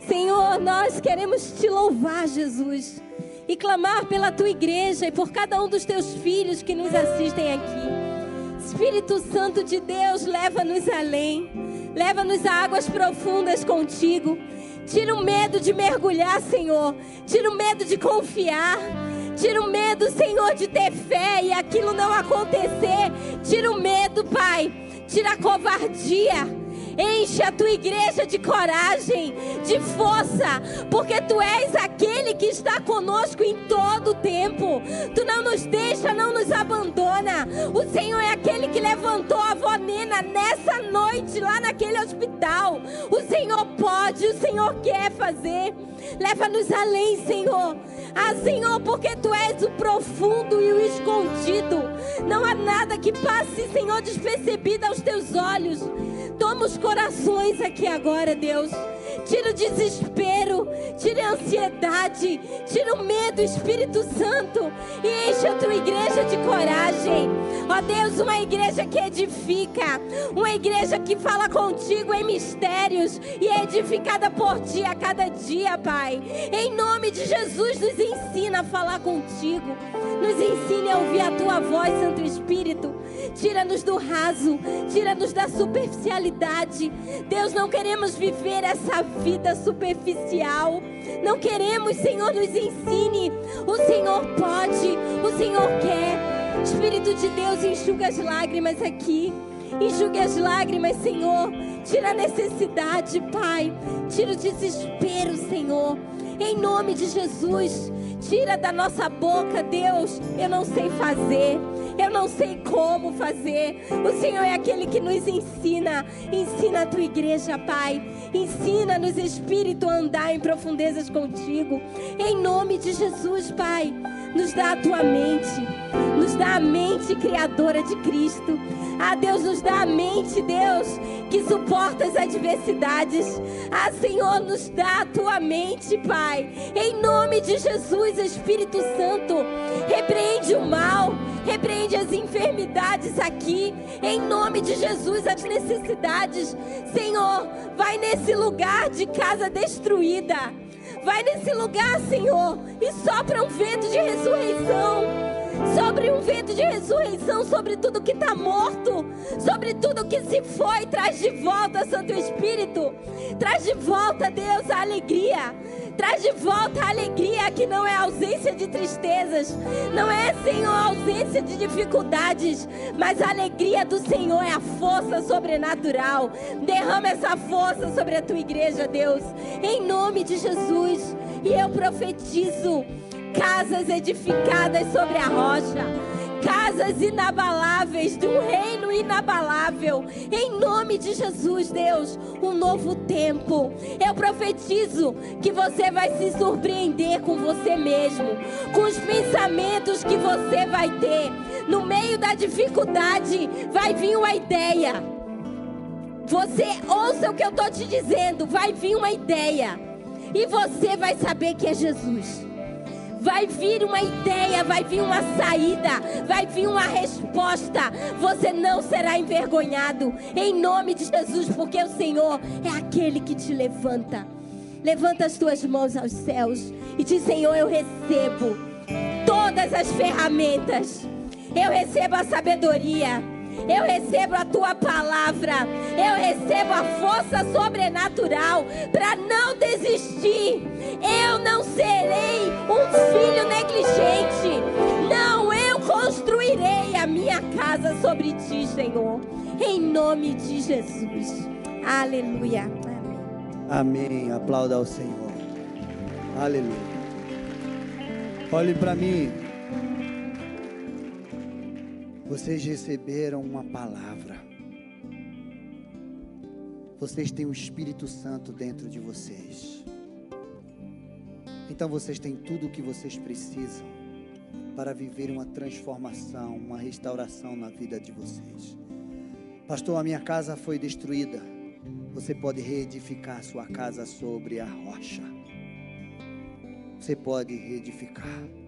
Senhor, nós queremos te louvar, Jesus, e clamar pela tua igreja e por cada um dos teus filhos que nos assistem aqui. Espírito Santo de Deus, leva-nos além, leva-nos a águas profundas contigo. Tira o medo de mergulhar, Senhor. Tira o medo de confiar. Tira o medo, Senhor, de ter fé e aquilo não acontecer. Tira o medo, Pai tira a covardia. Enche a tua igreja de coragem, de força, porque tu és aquele que está conosco em todo o tempo. Tu não nos deixa, não nos abandona. O Senhor é aquele que levantou a avó Nena nessa noite lá naquele hospital. O Senhor pode, o Senhor quer fazer. Leva-nos além, Senhor. Ah, Senhor, porque tu és o profundo e o escondido. Não há nada que passe, Senhor, despercebido aos teus olhos. Toma os corações aqui agora, Deus. Tira o desespero, tira a ansiedade, tira o medo, Espírito Santo, e enche a tua igreja de coragem. Ó Deus, uma igreja que edifica, uma igreja que fala contigo em mistérios e é edificada por ti a cada dia, Pai. Em nome de Jesus, nos ensina a falar contigo, nos ensine a ouvir a tua voz, Santo Espírito. Tira-nos do raso, tira-nos da superficialidade. Deus, não queremos viver essa vida superficial. Não queremos, Senhor, nos ensine. O Senhor pode, o Senhor quer. Espírito de Deus, enxuga as lágrimas aqui. Enxugue as lágrimas, Senhor. Tira a necessidade, Pai. Tira o desespero, Senhor. Em nome de Jesus, tira da nossa boca, Deus. Eu não sei fazer. Eu não sei como fazer. O Senhor é aquele que nos ensina. Ensina a tua igreja, Pai. Ensina-nos, Espírito, a andar em profundezas contigo. Em nome de Jesus, Pai. Nos dá a tua mente. Nos dá a mente criadora de Cristo. Ah, Deus, nos dá a mente, Deus, que suporta as adversidades. Ah, Senhor, nos dá a tua mente, Pai. Em nome de Jesus, Espírito Santo, repreende o mal, repreende as enfermidades aqui. Em nome de Jesus, as necessidades. Senhor, vai nesse lugar de casa destruída. Vai nesse lugar, Senhor, e sopra um vento de ressurreição sobre um vento de ressurreição, sobre tudo que está morto, sobre tudo que se foi. Traz de volta, Santo Espírito. Traz de volta, Deus, a alegria. Traz de volta a alegria que não é ausência de tristezas, não é, Senhor, ausência de dificuldades, mas a alegria do Senhor é a força sobrenatural. Derrama essa força sobre a tua igreja, Deus, em nome de Jesus. E eu profetizo casas edificadas sobre a rocha, casas inabaláveis de um reino inabalável. Em nome de Jesus, Deus, um novo tempo. Eu profetizo que você vai se surpreender com você mesmo, com os pensamentos que você vai ter. No meio da dificuldade, vai vir uma ideia. Você ouça o que eu estou te dizendo, vai vir uma ideia. E você vai saber que é Jesus vai vir uma ideia, vai vir uma saída, vai vir uma resposta. Você não será envergonhado, em nome de Jesus, porque o Senhor é aquele que te levanta. Levanta as tuas mãos aos céus e diz: Senhor, eu recebo todas as ferramentas, eu recebo a sabedoria. Eu recebo a tua palavra. Eu recebo a força sobrenatural para não desistir. Eu não serei um filho negligente. Não, eu construirei a minha casa sobre ti, Senhor. Em nome de Jesus. Aleluia. Amém. Amém. Aplauda ao Senhor. Aleluia. Olhe para mim. Vocês receberam uma palavra. Vocês têm o Espírito Santo dentro de vocês. Então vocês têm tudo o que vocês precisam para viver uma transformação, uma restauração na vida de vocês. Pastor, a minha casa foi destruída. Você pode reedificar sua casa sobre a rocha. Você pode reedificar.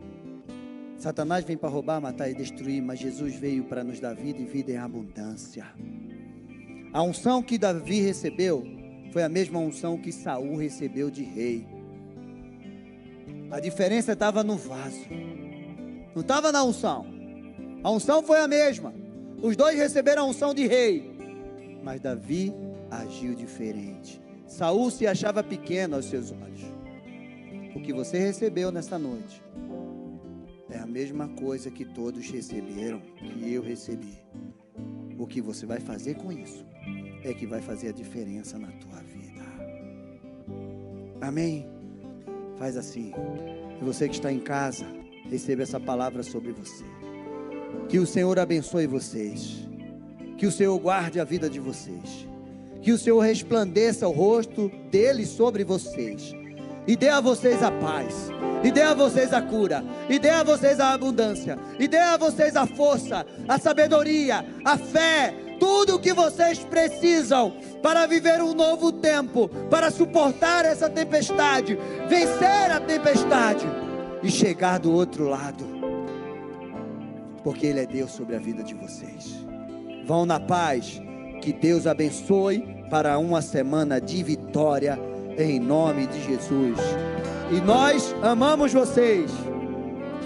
Satanás vem para roubar, matar e destruir, mas Jesus veio para nos dar vida e vida em abundância. A unção que Davi recebeu foi a mesma unção que Saul recebeu de rei. A diferença estava no vaso. Não estava na unção. A unção foi a mesma. Os dois receberam a unção de rei. Mas Davi agiu diferente. Saul se achava pequeno aos seus olhos. O que você recebeu nessa noite é a mesma coisa que todos receberam, que eu recebi. O que você vai fazer com isso é que vai fazer a diferença na tua vida. Amém? Faz assim. E você que está em casa, receba essa palavra sobre você. Que o Senhor abençoe vocês. Que o Senhor guarde a vida de vocês. Que o Senhor resplandeça o rosto dele sobre vocês. E dê a vocês a paz. E dê a vocês a cura. E dê a vocês a abundância. E dê a vocês a força, a sabedoria, a fé. Tudo o que vocês precisam para viver um novo tempo. Para suportar essa tempestade. Vencer a tempestade. E chegar do outro lado. Porque Ele é Deus sobre a vida de vocês. Vão na paz. Que Deus abençoe para uma semana de vitória em nome de Jesus. E nós amamos vocês.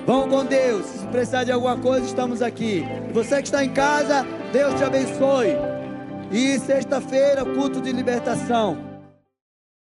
Vão com Deus. Se precisar de alguma coisa, estamos aqui. Você que está em casa, Deus te abençoe. E sexta-feira, culto de libertação.